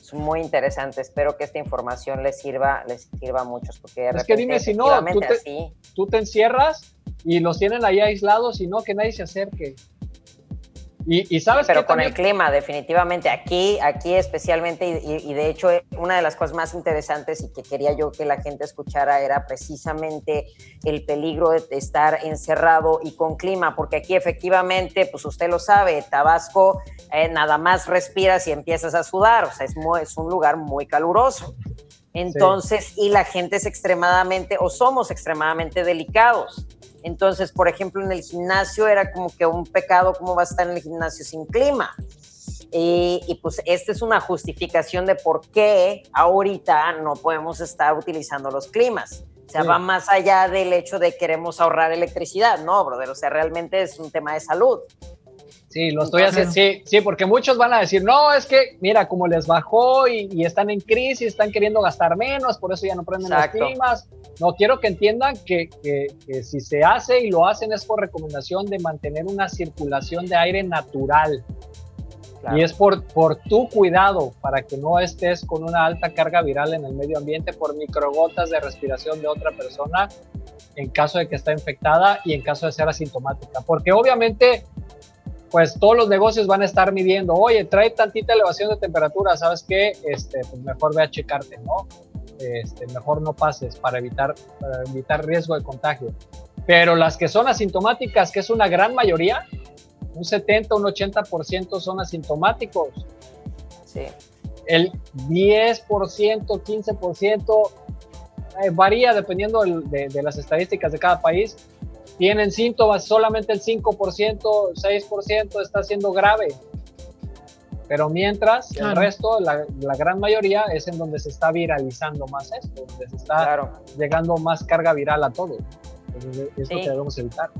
Speaker 2: Es muy interesante, espero que esta información les sirva, les sirva a muchos. Porque
Speaker 3: es que dime si no, tú te, tú te encierras y los tienen ahí aislados y no que nadie se acerque. Y, sabes
Speaker 2: pero con el clima, definitivamente. Aquí, aquí especialmente, y, de hecho, una de las cosas más interesantes y que quería yo que la gente escuchara era precisamente el peligro de estar encerrado y con clima, porque aquí efectivamente, pues usted lo sabe, Tabasco, eh, nada más respiras y empiezas a sudar, o sea, es, es un lugar muy caluroso. Entonces, y la gente es extremadamente, o somos extremadamente delicados. Entonces, por ejemplo, en el gimnasio era como que un pecado, ¿cómo va a estar en el gimnasio sin clima? Y, pues esta es una justificación de por qué ahorita no podemos estar utilizando los climas. O sea, va más allá del hecho de queremos ahorrar electricidad, ¿no, brother? O sea, realmente es un tema de salud.
Speaker 3: Sí, lo estoy haciendo, sí, sí, porque muchos van a decir, no, es que, mira, como les bajó y, están en crisis, están queriendo gastar menos, por eso ya no prenden las climas. No, quiero que entiendan que, si se hace y lo hacen es por recomendación de mantener una circulación de aire natural. Y es por, por tu cuidado, para que no estés con una alta carga viral en el medio ambiente por microgotas de respiración de otra persona en caso de que esté infectada y en caso de ser asintomática. Porque obviamente, pues todos los negocios van a estar midiendo, oye, trae tantita elevación de temperatura, ¿sabes qué? Este, pues mejor ve a checarte, ¿no? Este, mejor no pases para evitar, para evitar riesgo de contagio. Pero las que son asintomáticas, que es una gran mayoría, un 70, un 80% son asintomáticos.
Speaker 2: Sí.
Speaker 3: El 10%, 15% eh, varía dependiendo de, de, las estadísticas de cada país. Tienen síntomas, solamente el 5%, 6% está siendo grave. Pero mientras el resto, la, la, gran mayoría, es en donde se está viralizando más esto, donde se está llegando más carga viral a todo. Entonces, esto que debemos evitar.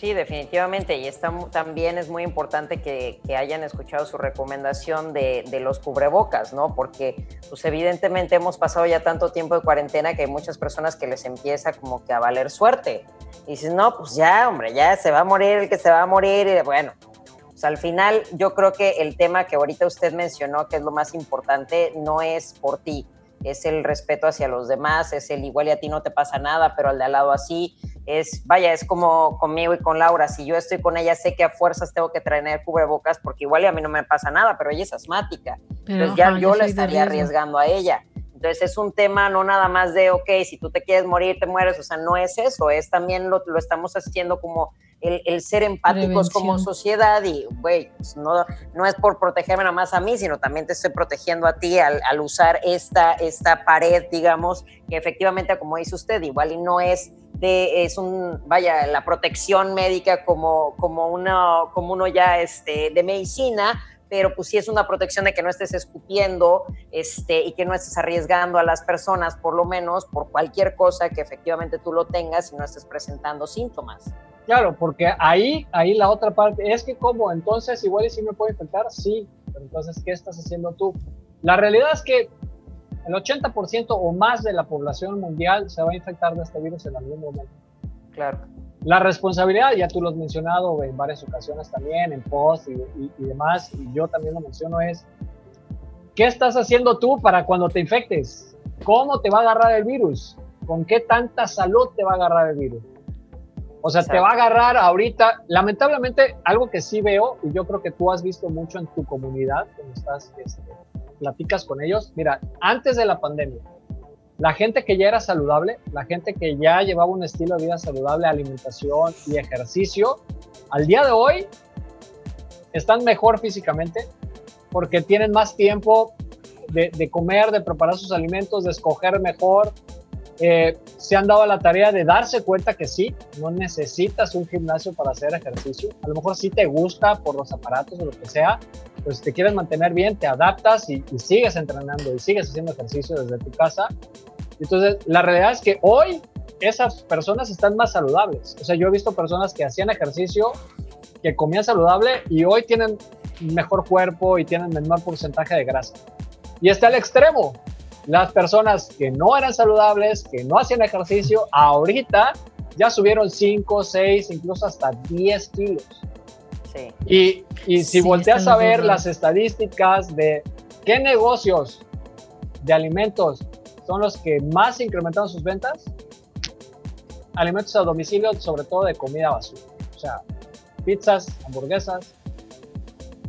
Speaker 2: Sí, definitivamente. Y está, también es muy importante que, que hayan escuchado su recomendación de, de, los cubrebocas, ¿no? Porque, pues evidentemente hemos pasado ya tanto tiempo de cuarentena que hay muchas personas que les empieza como que a valer suerte. Y dices, no, pues ya, hombre, ya se va a morir el que se va a morir. Y bueno, al final yo creo que el tema que ahorita usted mencionó, que es lo más importante, no es por ti, es el respeto hacia los demás, es el igual y a ti no te pasa nada, pero al de al lado así, es, vaya, es como conmigo y con Laura, si yo estoy con ella, sé que a fuerzas tengo que traer cubrebocas porque igual y a mí no me pasa nada, pero ella es asmática, entonces ya yo, le estaría arriesgando a ella. Entonces es un tema no nada más de, ok, si tú te quieres morir, te mueres, o sea, no es eso, es también lo, lo estamos haciendo como el, el ser empáticos como sociedad y, güey, pues no, no es por protegerme nada más a mí, sino también te estoy protegiendo a ti al, al, usar esta, esta pared, digamos, que efectivamente, como dice usted, igual y no es de, es un, vaya, la protección médica como, como, una, como uno ya este, de medicina, pero pues sí es una protección de que no estés escupiendo este, y que no estés arriesgando a las personas, por lo menos, por cualquier cosa que efectivamente tú lo tengas y no estés presentando síntomas.
Speaker 3: Claro, porque ahí, ahí la otra parte es que como entonces igual y si me puede infectar, sí, pero entonces, ¿qué estás haciendo tú? La realidad es que el 80% o más de la población mundial se va a infectar de este virus en algún momento.
Speaker 2: Claro.
Speaker 3: La responsabilidad, ya tú lo has mencionado en varias ocasiones también, en post y, y, y, demás, y yo también lo menciono, es, ¿qué estás haciendo tú para cuando te infectes? ¿Cómo te va a agarrar el virus? ¿Con qué tanta salud te va a agarrar el virus? O sea, Exacto. te va a agarrar ahorita, lamentablemente, algo que sí veo, y yo creo que tú has visto mucho en tu comunidad, cuando estás, este, platicas con ellos, mira, antes de la pandemia, la gente que ya era saludable, la gente que ya llevaba un estilo de vida saludable, alimentación y ejercicio, al día de hoy están mejor físicamente porque tienen más tiempo de, de comer, de preparar sus alimentos, de escoger mejor. Eh, se han dado la tarea de darse cuenta que sí, no necesitas un gimnasio para hacer ejercicio. A lo mejor sí te gusta por los aparatos o lo que sea, pues si te quieres mantener bien, te adaptas y sigues entrenando y sigues haciendo ejercicio desde tu casa entonces, la realidad es que hoy esas personas están más saludables. O sea, yo he visto personas que hacían ejercicio, que comían saludable y hoy tienen mejor cuerpo y tienen menor porcentaje de grasa. Y está el extremo. Las personas que no eran saludables, que no hacían ejercicio, ahorita ya subieron 5, 6, incluso hasta 10 kilos.
Speaker 2: Sí.
Speaker 3: Y, y si sí, volteas a ver las estadísticas de qué negocios de alimentos son los que más incrementaron sus ventas. Alimentos a domicilio, sobre todo de comida basura. O sea, pizzas, hamburguesas.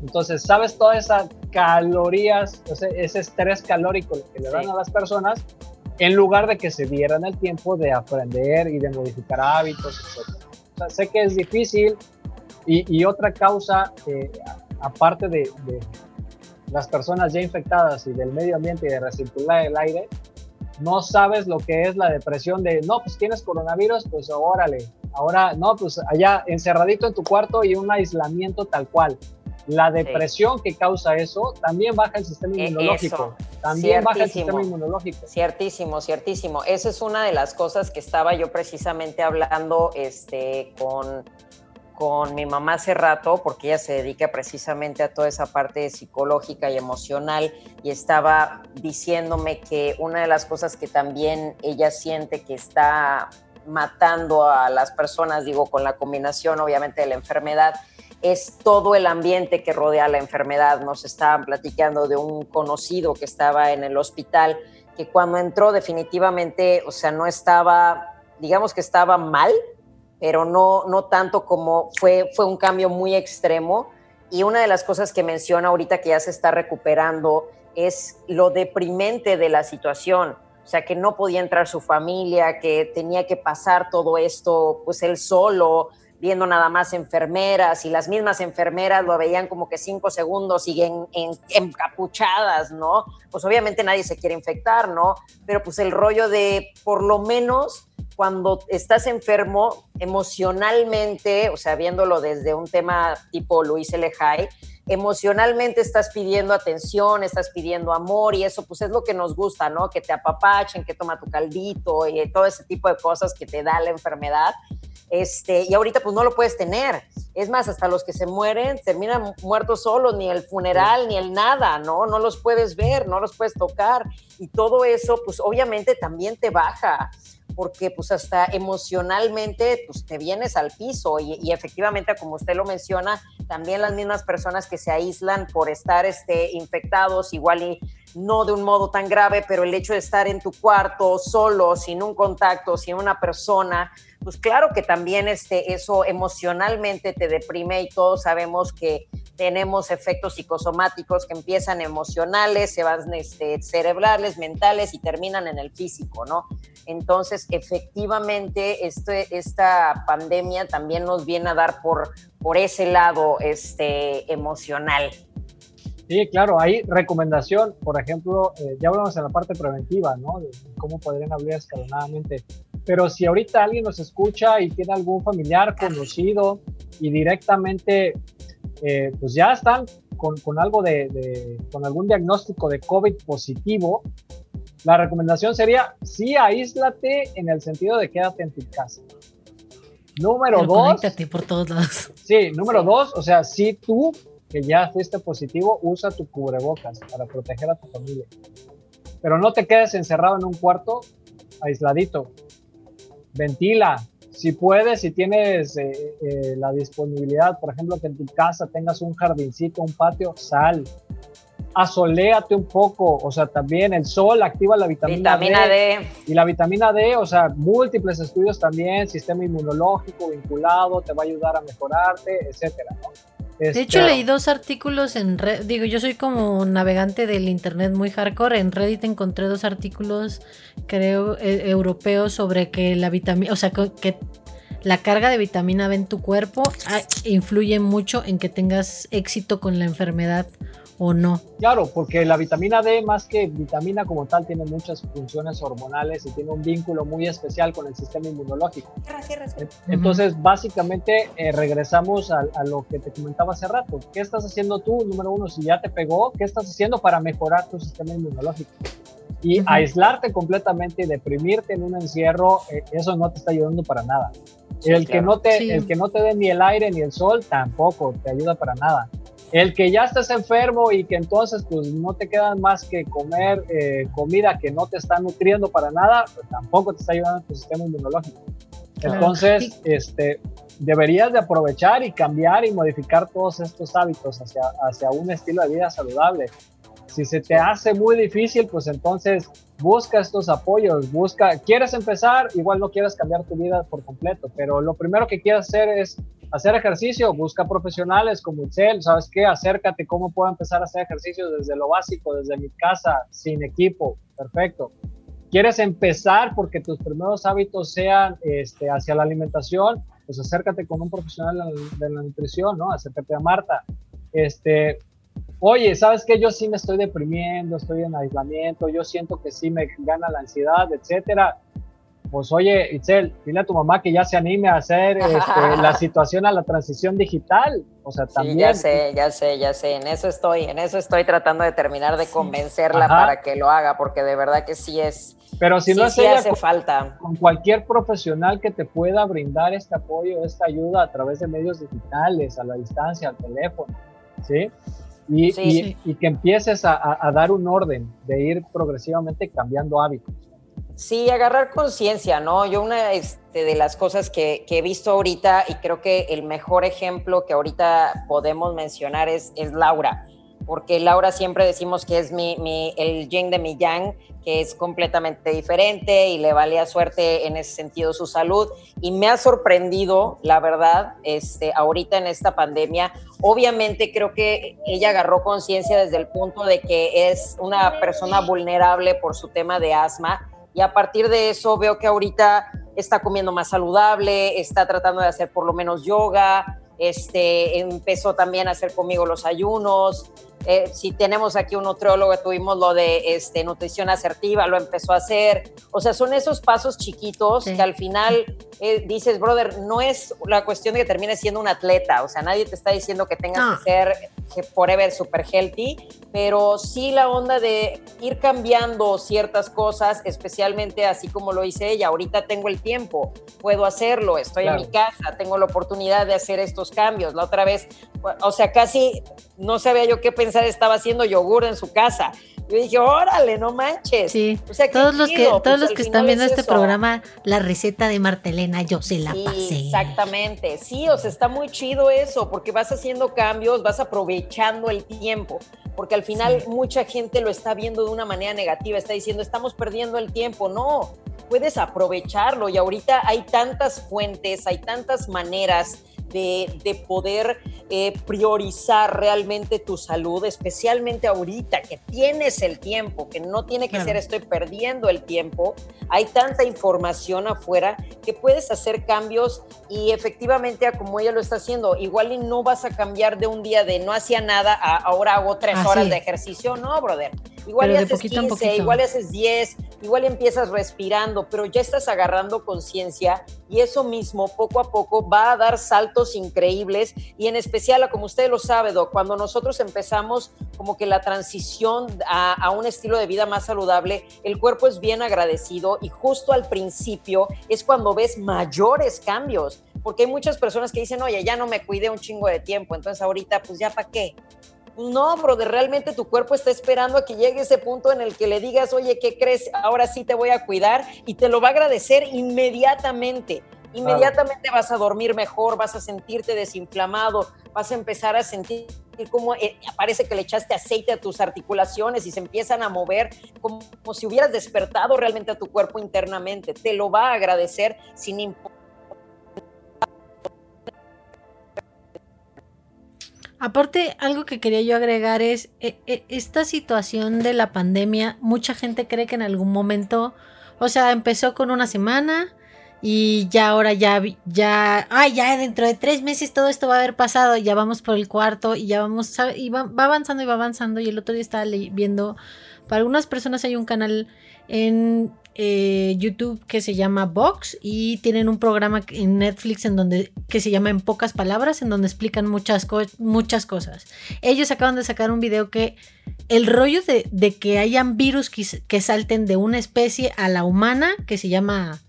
Speaker 3: Entonces, ¿sabes toda esa calorías, ese, ese estrés calórico que le dan sí. a las personas? En lugar de que se dieran el tiempo de aprender y de modificar hábitos, etc. O sea, sé que es difícil y, y otra causa, eh, aparte de, de las personas ya infectadas y del medio ambiente y de recircular el aire, no sabes lo que es la depresión de, no, pues tienes coronavirus, pues órale, ahora, no, pues allá encerradito en tu cuarto y un aislamiento tal cual. La depresión sí. que causa eso también baja el sistema inmunológico. Eso. También baja el sistema inmunológico.
Speaker 2: Ciertísimo, ciertísimo. Esa es una de las cosas que estaba yo precisamente hablando este, con, con mi mamá hace rato, porque ella se dedica precisamente a toda esa parte psicológica y emocional, y estaba diciéndome que una de las cosas que también ella siente que está matando a las personas, digo, con la combinación obviamente de la enfermedad, es todo el ambiente que rodea la enfermedad. Nos estaban platicando de un conocido que estaba en el hospital, que cuando entró definitivamente, o sea, no estaba, digamos que estaba mal, pero no, no tanto como fue, fue un cambio muy extremo. Y una de las cosas que menciona ahorita que ya se está recuperando es lo deprimente de la situación. O sea, que no podía entrar su familia, que tenía que pasar todo esto, pues él solo, viendo nada más enfermeras y las mismas enfermeras lo veían como que cinco segundos siguen encapuchadas, ¿no? Pues obviamente nadie se quiere infectar, ¿no? Pero pues el rollo de por lo menos cuando estás enfermo emocionalmente, o sea, viéndolo desde un tema tipo Luis L. Hay, emocionalmente estás pidiendo atención, estás pidiendo amor y eso pues es lo que nos gusta, ¿no? Que te apapachen, que toma tu caldito y todo ese tipo de cosas que te da la enfermedad. Este, y ahorita pues no lo puedes tener. Es más, hasta los que se mueren terminan muertos solos, ni el funeral, ni el nada, ¿no? No los puedes ver, no los puedes tocar. Y todo eso pues obviamente también te baja porque pues hasta emocionalmente pues te vienes al piso y, efectivamente como usted lo menciona también las mismas personas que se aíslan por estar este, infectados igual y no de un modo tan grave pero el hecho de estar en tu cuarto solo sin un contacto sin una persona pues claro que también este, eso emocionalmente te deprime y todos sabemos que tenemos efectos psicosomáticos que empiezan emocionales, se van este, cerebrales, mentales y terminan en el físico, ¿no? Entonces, efectivamente, este, esta pandemia también nos viene a dar por, por ese lado este, emocional.
Speaker 3: Sí, claro, hay recomendación, por ejemplo, eh, ya hablamos en la parte preventiva, ¿no? De cómo podrían hablar escalonadamente. Pero si ahorita alguien nos escucha y tiene algún familiar conocido y directamente eh, pues ya están con, con algo de, con algún diagnóstico de COVID positivo, la recomendación sería, sí, aíslate en el sentido de quédate en tu casa. Número dos.
Speaker 1: por todos lados.
Speaker 3: Sí, número dos, o sea, si tú que ya fuiste positivo, usa tu cubrebocas para proteger a tu familia. Pero no te quedes encerrado en un cuarto aisladito. Ventila, si puedes, si tienes eh, eh, la disponibilidad, por ejemplo, que en tu casa tengas un jardincito, un patio, sal, asoléate un poco, o sea, también el sol activa la vitamina,
Speaker 2: vitamina D,
Speaker 3: Y la vitamina D, o sea, múltiples estudios también, sistema inmunológico vinculado, te va a ayudar a mejorarte, etcétera, ¿no?
Speaker 1: De hecho, este, leí dos artículos en Reddit. Digo, yo soy como navegante del internet muy hardcore. En Reddit encontré dos artículos, creo, e, europeos sobre que la vitamina, o sea, que la carga de vitamina B en tu cuerpo ah, influye mucho en que tengas éxito con la enfermedad o no.
Speaker 3: Claro, porque la vitamina D, más que vitamina como tal, tiene muchas funciones hormonales y tiene un vínculo muy especial con el sistema inmunológico. Entonces, básicamente, eh, regresamos a, lo que te comentaba hace rato. ¿Qué estás haciendo tú, número uno, si ya te pegó? ¿Qué estás haciendo para mejorar tu sistema inmunológico? Y aislarte completamente y deprimirte en un encierro, eh, eso no te está ayudando para nada. el, que no te, el que no te dé ni el aire ni el sol tampoco te ayuda para nada. El que ya estés enfermo y que entonces pues no te quedan más que comer eh, comida que no te está nutriendo para nada, pues tampoco te está ayudando en tu sistema inmunológico. Entonces, este, deberías de aprovechar y cambiar y modificar todos estos hábitos hacia, hacia un estilo de vida saludable. Si se te hace muy difícil, pues entonces busca estos apoyos, busca, quieres empezar, igual no quieres cambiar tu vida por completo, pero lo primero que quieres hacer es hacer ejercicio, busca profesionales como Excel, ¿sabes qué? Acércate, ¿cómo puedo empezar a hacer ejercicio desde lo básico, desde mi casa, sin equipo? Perfecto. ¿Quieres empezar porque tus primeros hábitos sean este, hacia la alimentación? Pues acércate con un profesional de la nutrición, ¿no? Acércate a Marta. Este, oye, ¿sabes qué? Yo sí me estoy deprimiendo, estoy en aislamiento, yo siento que sí me gana la ansiedad, etcétera pues oye, Itzel, dile a tu mamá que ya se anime a hacer este, [laughs] la situación a la transición digital. O sea, también.
Speaker 2: Sí, ya sé, ya sé, ya sé. En eso estoy, en eso estoy tratando de terminar de convencerla para que lo haga, porque de verdad que sí es.
Speaker 3: Pero si no
Speaker 2: sí hace falta.
Speaker 3: Con cualquier profesional que te pueda brindar este apoyo, esta ayuda a través de medios digitales, a la distancia, al teléfono, ¿sí? Y, y, que empieces a, a dar un orden de ir progresivamente cambiando hábitos
Speaker 2: Sí, agarrar conciencia, ¿no? Yo una este, de las cosas que, he visto ahorita y creo que el mejor ejemplo que ahorita podemos mencionar es, Laura porque Laura siempre decimos que es mi, el yin de mi yang, que es completamente diferente y le valía suerte en ese sentido su salud. Y me ha sorprendido, la verdad, este, ahorita en esta pandemia. Obviamente creo que ella agarró conciencia desde el punto de que es una persona vulnerable por su tema de asma. Y a partir de eso veo que ahorita está comiendo más saludable, está tratando de hacer por lo menos yoga, este, empezó también a hacer conmigo los ayunos, eh, si tenemos aquí un nutriólogo, tuvimos lo de este, nutrición asertiva, lo empezó a hacer. O sea, son esos pasos chiquitos que al final eh, dices, brother, no es la cuestión de que termines siendo un atleta. O sea, nadie te está diciendo que tengas que ser que forever super healthy, pero sí la onda de ir cambiando ciertas cosas, especialmente así como lo hice ella. Ahorita tengo el tiempo, puedo hacerlo, estoy en mi casa, tengo la oportunidad de hacer estos cambios. La otra vez, o sea, casi no sabía yo qué pensar, estaba haciendo yogur en su casa. Yo dije, órale, no manches.
Speaker 1: Sí. O sea, todos los que, todos pues, los que están viendo este programa, la receta de Martelena, yo se la pasé.
Speaker 2: Exactamente. Sí, o sea, está muy chido eso, porque vas haciendo cambios, vas aprovechando el tiempo. Porque al final mucha gente lo está viendo de una manera negativa, está diciendo, estamos perdiendo el tiempo. No, puedes aprovecharlo. Y ahorita hay tantas fuentes, hay tantas maneras de, poder eh, priorizar realmente tu salud, especialmente ahorita que tienes el tiempo, que no tiene que ser estoy perdiendo el tiempo. Hay tanta información afuera que puedes hacer cambios y efectivamente, como ella lo está haciendo, igual y no vas a cambiar de un día de no hacía nada a ahora hago tres horas de ejercicio, no, brother. Igual y haces 15, igual y haces 10, igual empiezas respirando, pero ya estás agarrando conciencia y eso mismo poco a poco va a dar saltos increíbles y en especial, como usted lo sabe, cuando nosotros empezamos como que la transición a, un estilo de vida más saludable, el cuerpo es bien agradecido y justo al principio es cuando ves mayores cambios, porque hay muchas personas que dicen, oye, ya no me cuidé un chingo de tiempo, entonces ahorita pues ya para qué. Pues no, bro, de realmente tu cuerpo está esperando a que llegue ese punto en el que le digas, oye, ¿qué crees? Ahora sí te voy a cuidar y te lo va a agradecer inmediatamente. Inmediatamente vas a dormir mejor, vas a sentirte desinflamado, vas a empezar a sentir como eh, parece que le echaste aceite a tus articulaciones y se empiezan a mover como, como si hubieras despertado realmente a tu cuerpo internamente. Te lo va a agradecer sin importar
Speaker 1: Aparte, algo que quería yo agregar es, e, e, esta situación de la pandemia, mucha gente cree que en algún momento, o sea, empezó con una semana y ya ahora ya, ya, ay, ya dentro de tres meses todo esto va a haber pasado, ya vamos por el cuarto y ya vamos, y va, va avanzando y va avanzando y el otro día estaba viendo, para algunas personas hay un canal en eh, YouTube que se llama Vox y tienen un programa en Netflix en donde que se llama En pocas palabras en donde explican muchas, muchas cosas. Ellos acaban de sacar un video que el rollo de, que hayan virus que, salten de una especie a la humana que se llama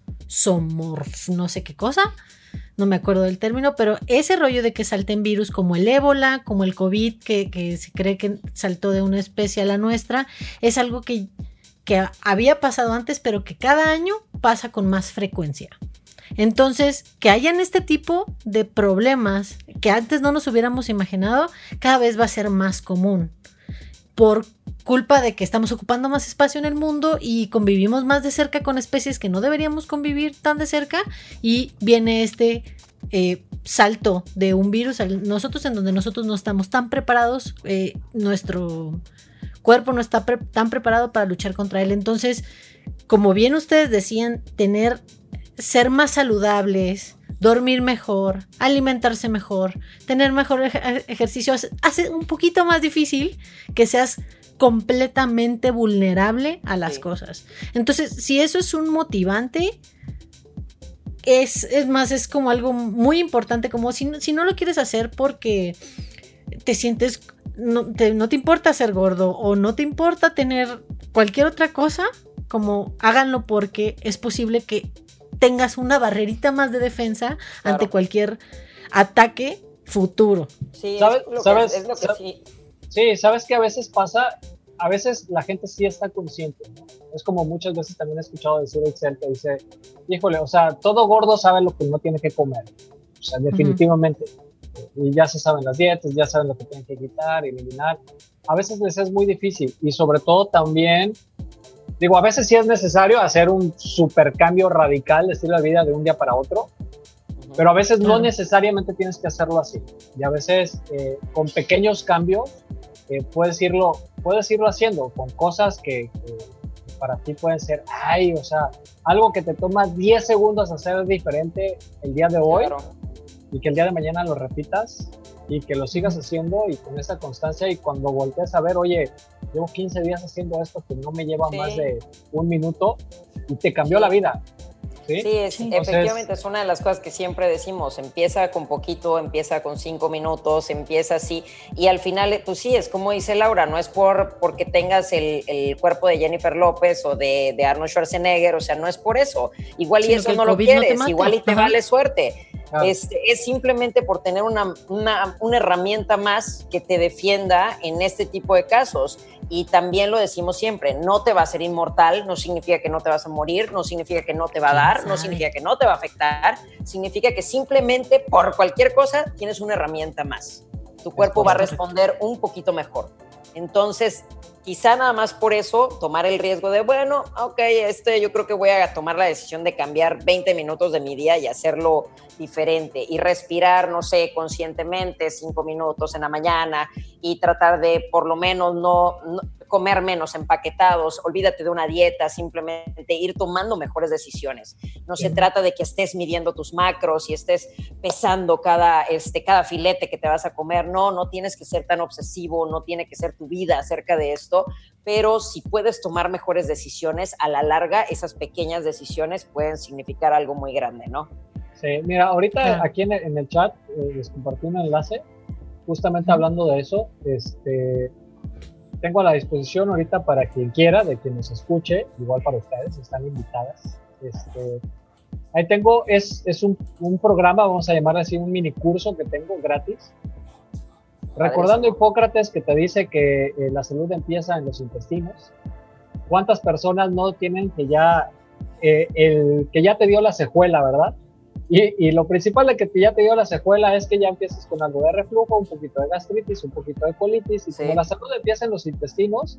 Speaker 1: no sé qué cosa. No me acuerdo del término, pero ese rollo de que salten virus como el ébola, como el COVID, que, que se cree que saltó de una especie a la nuestra, es algo que que había pasado antes, pero que cada año pasa con más frecuencia. Entonces, que hayan este tipo de problemas que antes no nos hubiéramos imaginado, cada vez va a ser más común. Por culpa de que estamos ocupando más espacio en el mundo y convivimos más de cerca con especies que no deberíamos convivir tan de cerca y viene este eh, salto de un virus. Nosotros en donde nosotros no estamos tan preparados, eh, nuestro cuerpo no está tan preparado para luchar contra él. Entonces, como bien ustedes decían, tener, ser más saludables, dormir mejor, alimentarse mejor, tener mejor ejercicio, hace un poquito más difícil que seas completamente vulnerable a las cosas. Entonces, si eso es un motivante, es, es, más, es como algo muy importante, como si, si no lo quieres hacer porque te sientes no te, no te importa ser gordo o no te importa tener cualquier otra cosa, como háganlo porque es posible que tengas una barrerita más de defensa ante cualquier ataque futuro.
Speaker 3: Sí, ¿sabes? Es lo que, sí. Sí, sabes que a veces pasa, a veces la gente sí está consciente, es como muchas veces también he escuchado decir Excel que dice, híjole, o sea, todo gordo sabe lo que no tiene que comer. O sea, definitivamente. Y ya se saben las dietas, ya saben lo que tienen que quitar, eliminar. A veces les es muy difícil y sobre todo también, digo, a veces sí es necesario hacer un super cambio radical de estilo de vida de un día para otro, pero a veces no necesariamente tienes que hacerlo así. Y a veces eh, con pequeños cambios eh, puedes, irlo, puedes irlo haciendo con cosas que, para ti pueden ser, ay, o sea, algo que te toma 10 segundos hacer diferente el día de hoy y que el día de mañana lo repitas y que lo sigas haciendo y con esa constancia y cuando voltees a ver, oye, llevo 15 días haciendo esto que no me lleva más de un minuto y te cambió la vida.
Speaker 2: Sí, efectivamente es una de las cosas que siempre decimos, empieza con poquito, empieza con cinco minutos, empieza así y al final, pues sí, es como dice Laura, no es por porque tengas el, cuerpo de Jennifer López o de, Arnold Schwarzenegger, o sea, no es por eso, igual y eso no lo quieres, igual y te vale suerte. Este, es simplemente por tener una, una, una, herramienta más que te defienda en este tipo de casos. Y también lo decimos siempre, no te va a ser inmortal, no significa que no te vas a morir, no significa que no te va a dar, no significa que no te va a afectar, significa que simplemente por cualquier cosa tienes una herramienta más. Tu cuerpo va a responder un poquito mejor. Entonces, quizá nada más por eso tomar el riesgo de, bueno, ok, este, yo creo que voy a tomar la decisión de cambiar 20 minutos de mi día y hacerlo diferente y respirar, no sé, conscientemente cinco minutos en la mañana y tratar de por lo menos no comer menos empaquetados, olvídate de una dieta, simplemente ir tomando mejores decisiones. No se trata de que estés midiendo tus macros y estés pesando cada, este, cada filete que te vas a comer. No, no tienes que ser tan obsesivo, no tiene que ser tu vida acerca de esto, pero si puedes tomar mejores decisiones, a la larga esas pequeñas decisiones pueden significar algo muy grande, ¿no?
Speaker 3: Sí, mira, ahorita aquí en el, chat eh, les compartí un enlace justamente hablando de eso. Este, tengo a la disposición ahorita para quien quiera, de quien nos escuche, igual para ustedes, están invitadas. Este, ahí tengo, es, es un, un, programa, vamos a llamar así, un mini curso que tengo gratis. Recordando Hipócrates que te dice que eh, la salud empieza en los intestinos. ¿Cuántas personas no tienen que ya, eh, el, que ya te dio la secuela, verdad? Y, lo principal de que ya te dio la secuela es que ya empiezas con algo de reflujo, un poquito de gastritis, un poquito de colitis, y como la salud empieza en los intestinos,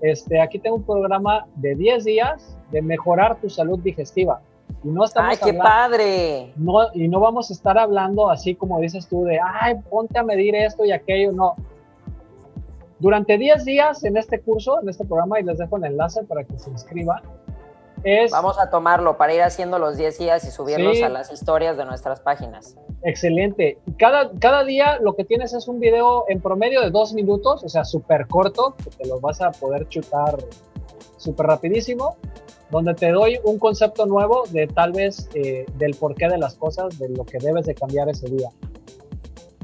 Speaker 3: este, aquí tengo un programa de 10 días de mejorar tu salud digestiva. Y no estamos
Speaker 2: ¡Ay, qué padre!
Speaker 3: No, y no vamos a estar hablando así como dices tú de, ay, ponte a medir esto y aquello, no. Durante 10 días en este curso, en este programa, y les dejo el enlace para que se inscriban,
Speaker 2: Vamos a tomarlo para ir haciendo los 10 días y subirlos a las historias de nuestras páginas.
Speaker 3: Excelente. Cada, cada día lo que tienes es un video en promedio de dos minutos, o sea, súper corto, que te lo vas a poder chutar súper rapidísimo, donde te doy un concepto nuevo de tal vez eh, del porqué de las cosas, de lo que debes de cambiar ese día.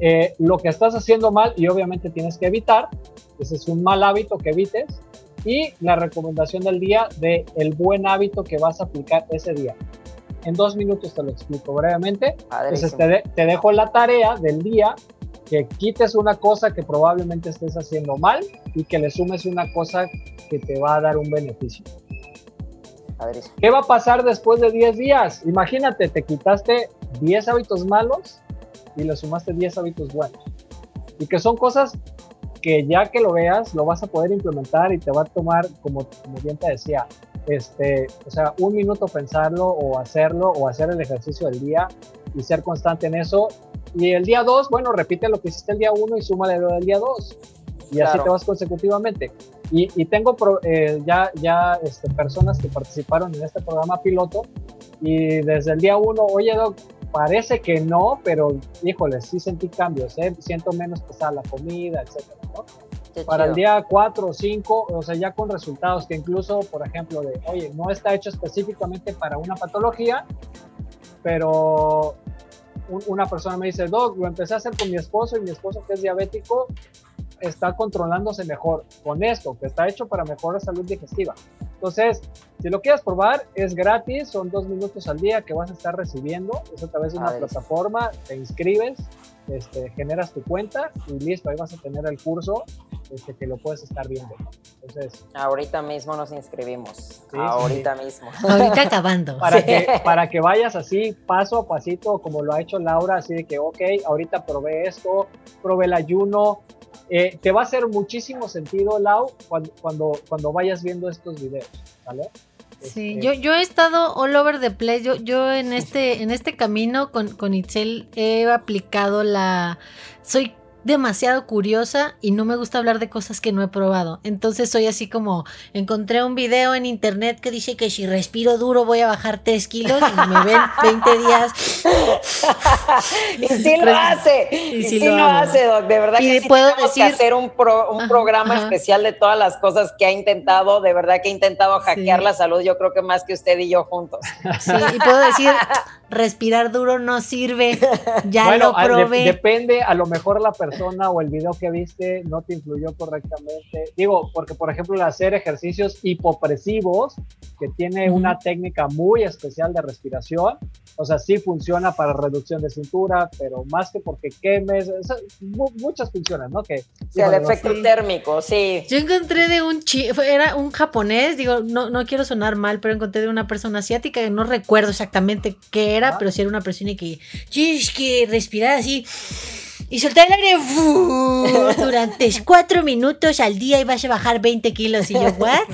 Speaker 3: Eh, lo que estás haciendo mal y obviamente tienes que evitar, ese es un mal hábito que evites, y la recomendación del día de el buen hábito que vas a aplicar ese día. En dos minutos te lo explico brevemente. Entonces te, te, dejo la tarea del día que quites una cosa que probablemente estés haciendo mal y que le sumes una cosa que te va a dar un beneficio. ¿Qué va a pasar después de 10 días? Imagínate, te quitaste 10 hábitos malos y le sumaste 10 hábitos buenos. Y que son cosas que ya que lo veas, lo vas a poder implementar y te va a tomar, como, como bien te decía, este, o sea, un minuto pensarlo o hacerlo o hacer el ejercicio del día y ser constante en eso. Y el día 2, bueno, repite lo que hiciste el día 1 y súmale lo del día 2. Y así te vas consecutivamente. Y, y tengo eh, ya, ya este, personas que participaron en este programa piloto y desde el día 1, oye, Doc, parece que no, pero híjole, sí sentí cambios, ¿eh? siento menos pesada la comida, etcétera, ¿no? Para el día 4 o 5, o sea, ya con resultados que incluso, por ejemplo, de, oye, no está hecho específicamente para una patología, pero una persona me dice, Doc, lo empecé a hacer con mi esposo y mi esposo que es diabético está controlándose mejor con esto, que está hecho para mejorar salud digestiva. Entonces, si lo quieres probar, es gratis, son dos minutos al día que vas a estar recibiendo, es a través de una plataforma, te inscribes, este, generas tu cuenta y listo, ahí vas a tener el curso este, que lo puedes estar viendo. Entonces,
Speaker 2: ahorita mismo nos inscribimos, ahorita mismo.
Speaker 1: Ahorita [laughs] acabando.
Speaker 3: Para, que, para que vayas así paso a pasito, como lo ha hecho Laura, así de que, ok, ahorita probé esto, probé el ayuno, eh, te va a hacer muchísimo sentido, Lau, cuando, cuando, cuando vayas viendo estos videos, ¿vale?
Speaker 1: Sí, este, yo, yo he estado all over the place. Yo, yo en este, en este camino con, con Itzel he aplicado la. Soy demasiado curiosa y no me gusta hablar de cosas que no he probado. Entonces soy así como, encontré un video en internet que dice que si respiro duro voy a bajar 3 kilos y me ven [laughs] 20 días.
Speaker 2: y sí lo hace. Y sí, lo, hace, Doc. De verdad que sí puedo decir, que hacer un, un programa especial de todas las cosas que ha intentado. De verdad que ha intentado hackear la salud. Yo creo que más que usted y yo juntos.
Speaker 1: Sí, y puedo decir, respirar duro no sirve. Ya lo probé.
Speaker 3: depende, a lo mejor la persona o el video que viste no te influyó correctamente. Digo, porque por ejemplo, hacer ejercicios hipopresivos, que tiene una técnica muy especial de respiración, o sea, sí funciona para reducción de cintura, pero más que porque quemes, muchas funcionan, ¿no? Que,
Speaker 2: sí, el efecto térmico, sí.
Speaker 1: Yo encontré de un chi era un japonés, digo, no, no quiero sonar mal, pero encontré de una persona asiática que no recuerdo exactamente qué era, pero sí era una persona que que respirar así y soltar el aire durante cuatro minutos al día y vas a bajar 20 kilos. Y yo, ¿what?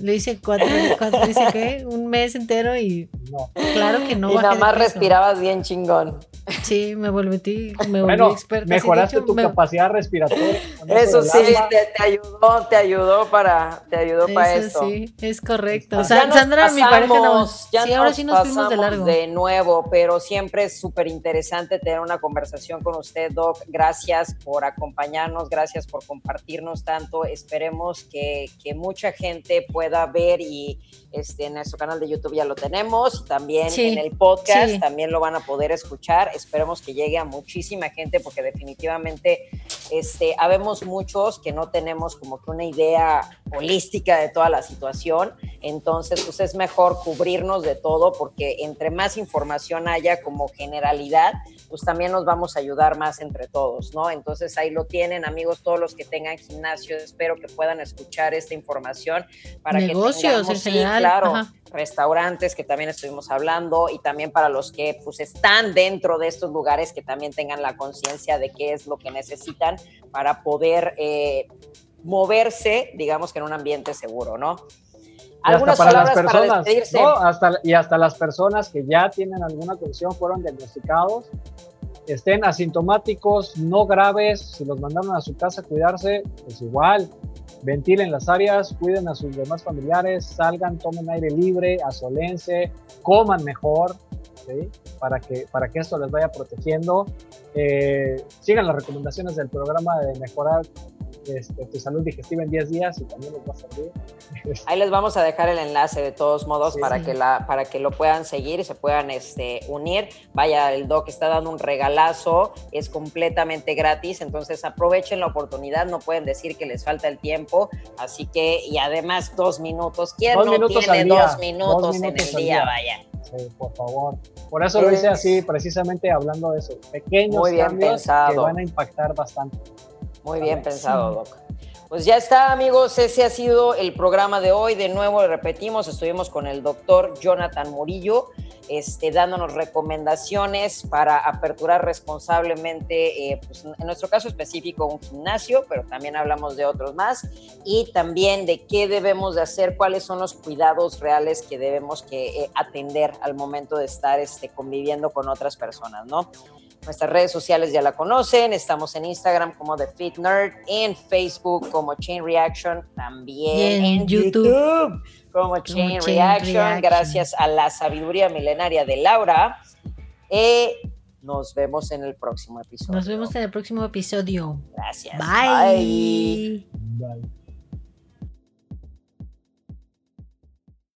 Speaker 1: Lo hice cuatro, cuatro que un mes entero y no. claro que no.
Speaker 2: Y nada más respirabas bien chingón.
Speaker 1: Sí, me volví, me volví experta.
Speaker 3: Mejoraste tu capacidad respiratoria. [laughs]
Speaker 2: Eso sí, te, ayudó, te ayudó para, te ayudó eso para eso.
Speaker 1: Sí, es correcto. O sea, Sandra, mi pareja, no,
Speaker 2: ya sí, ahora sí nos fuimos de largo. De nuevo, pero siempre es súper interesante tener una conversación con usted, Doc. Gracias por acompañarnos, gracias por compartirnos tanto. Esperemos que, que mucha gente pueda ver y este, en nuestro canal de YouTube ya lo tenemos, también en el podcast también lo van a poder escuchar. Esperemos que llegue a muchísima gente porque definitivamente este, habemos muchos que no tenemos como que una idea holística de toda la situación. Entonces, pues es mejor cubrirnos de todo porque entre más información haya como generalidad, pues también nos vamos a ayudar más entre todos, ¿no? Entonces ahí lo tienen, amigos, todos los que tengan gimnasio, espero que puedan escuchar esta información para
Speaker 1: Negocios que tengamos, en general
Speaker 2: claro, restaurantes que también estuvimos hablando y también para los que pues están dentro de estos lugares que también tengan la conciencia de qué es lo que necesitan para poder eh, moverse, digamos que en un ambiente seguro, ¿no?
Speaker 3: Algunas para las personas, y hasta las personas que ya tienen alguna condición fueron diagnosticados, estén asintomáticos, no graves, si los mandaron a su casa a cuidarse, pues igual, ventilen las áreas, cuiden a sus demás familiares, salgan, tomen aire libre, asolense, coman mejor, para, que, para que esto les vaya protegiendo. Eh, sigan las recomendaciones del programa de mejorar este, tu salud digestiva en 10 días y también les va a servir. [laughs]
Speaker 2: Ahí les vamos a dejar el enlace de todos modos para, que la, para que lo puedan seguir y se puedan este, unir. Vaya, el doc está dando un regalazo, es completamente gratis, entonces aprovechen la oportunidad, no pueden decir que les falta el tiempo, así que, y además dos minutos, ¿quién no tiene dos minutos, en el día? Vaya.
Speaker 3: Sí, por favor. Por eso lo hice así, precisamente hablando de eso. Pequeños cambios que van a impactar bastante.
Speaker 2: Muy bien pensado, Doc. Pues ya está, amigos. Ese ha sido el programa de hoy. De nuevo, repetimos, estuvimos con el doctor Jonathan Murillo, este, dándonos recomendaciones para aperturar responsablemente, eh, pues, en nuestro caso específico, un gimnasio, pero también hablamos de otros más, y también de qué debemos de hacer, cuáles son los cuidados reales que debemos que eh, atender al momento de estar este, conviviendo con otras personas, ¿no? Nuestras redes sociales ya la conocen, estamos en Instagram como The Fit Nerd, en Facebook como Chain Reaction, también en, YouTube, como, Chain, Reaction, gracias a la sabiduría milenaria de Laura. Eh, nos vemos en el próximo episodio.
Speaker 1: Nos vemos en el próximo episodio.
Speaker 2: Gracias.
Speaker 1: Bye. Bye.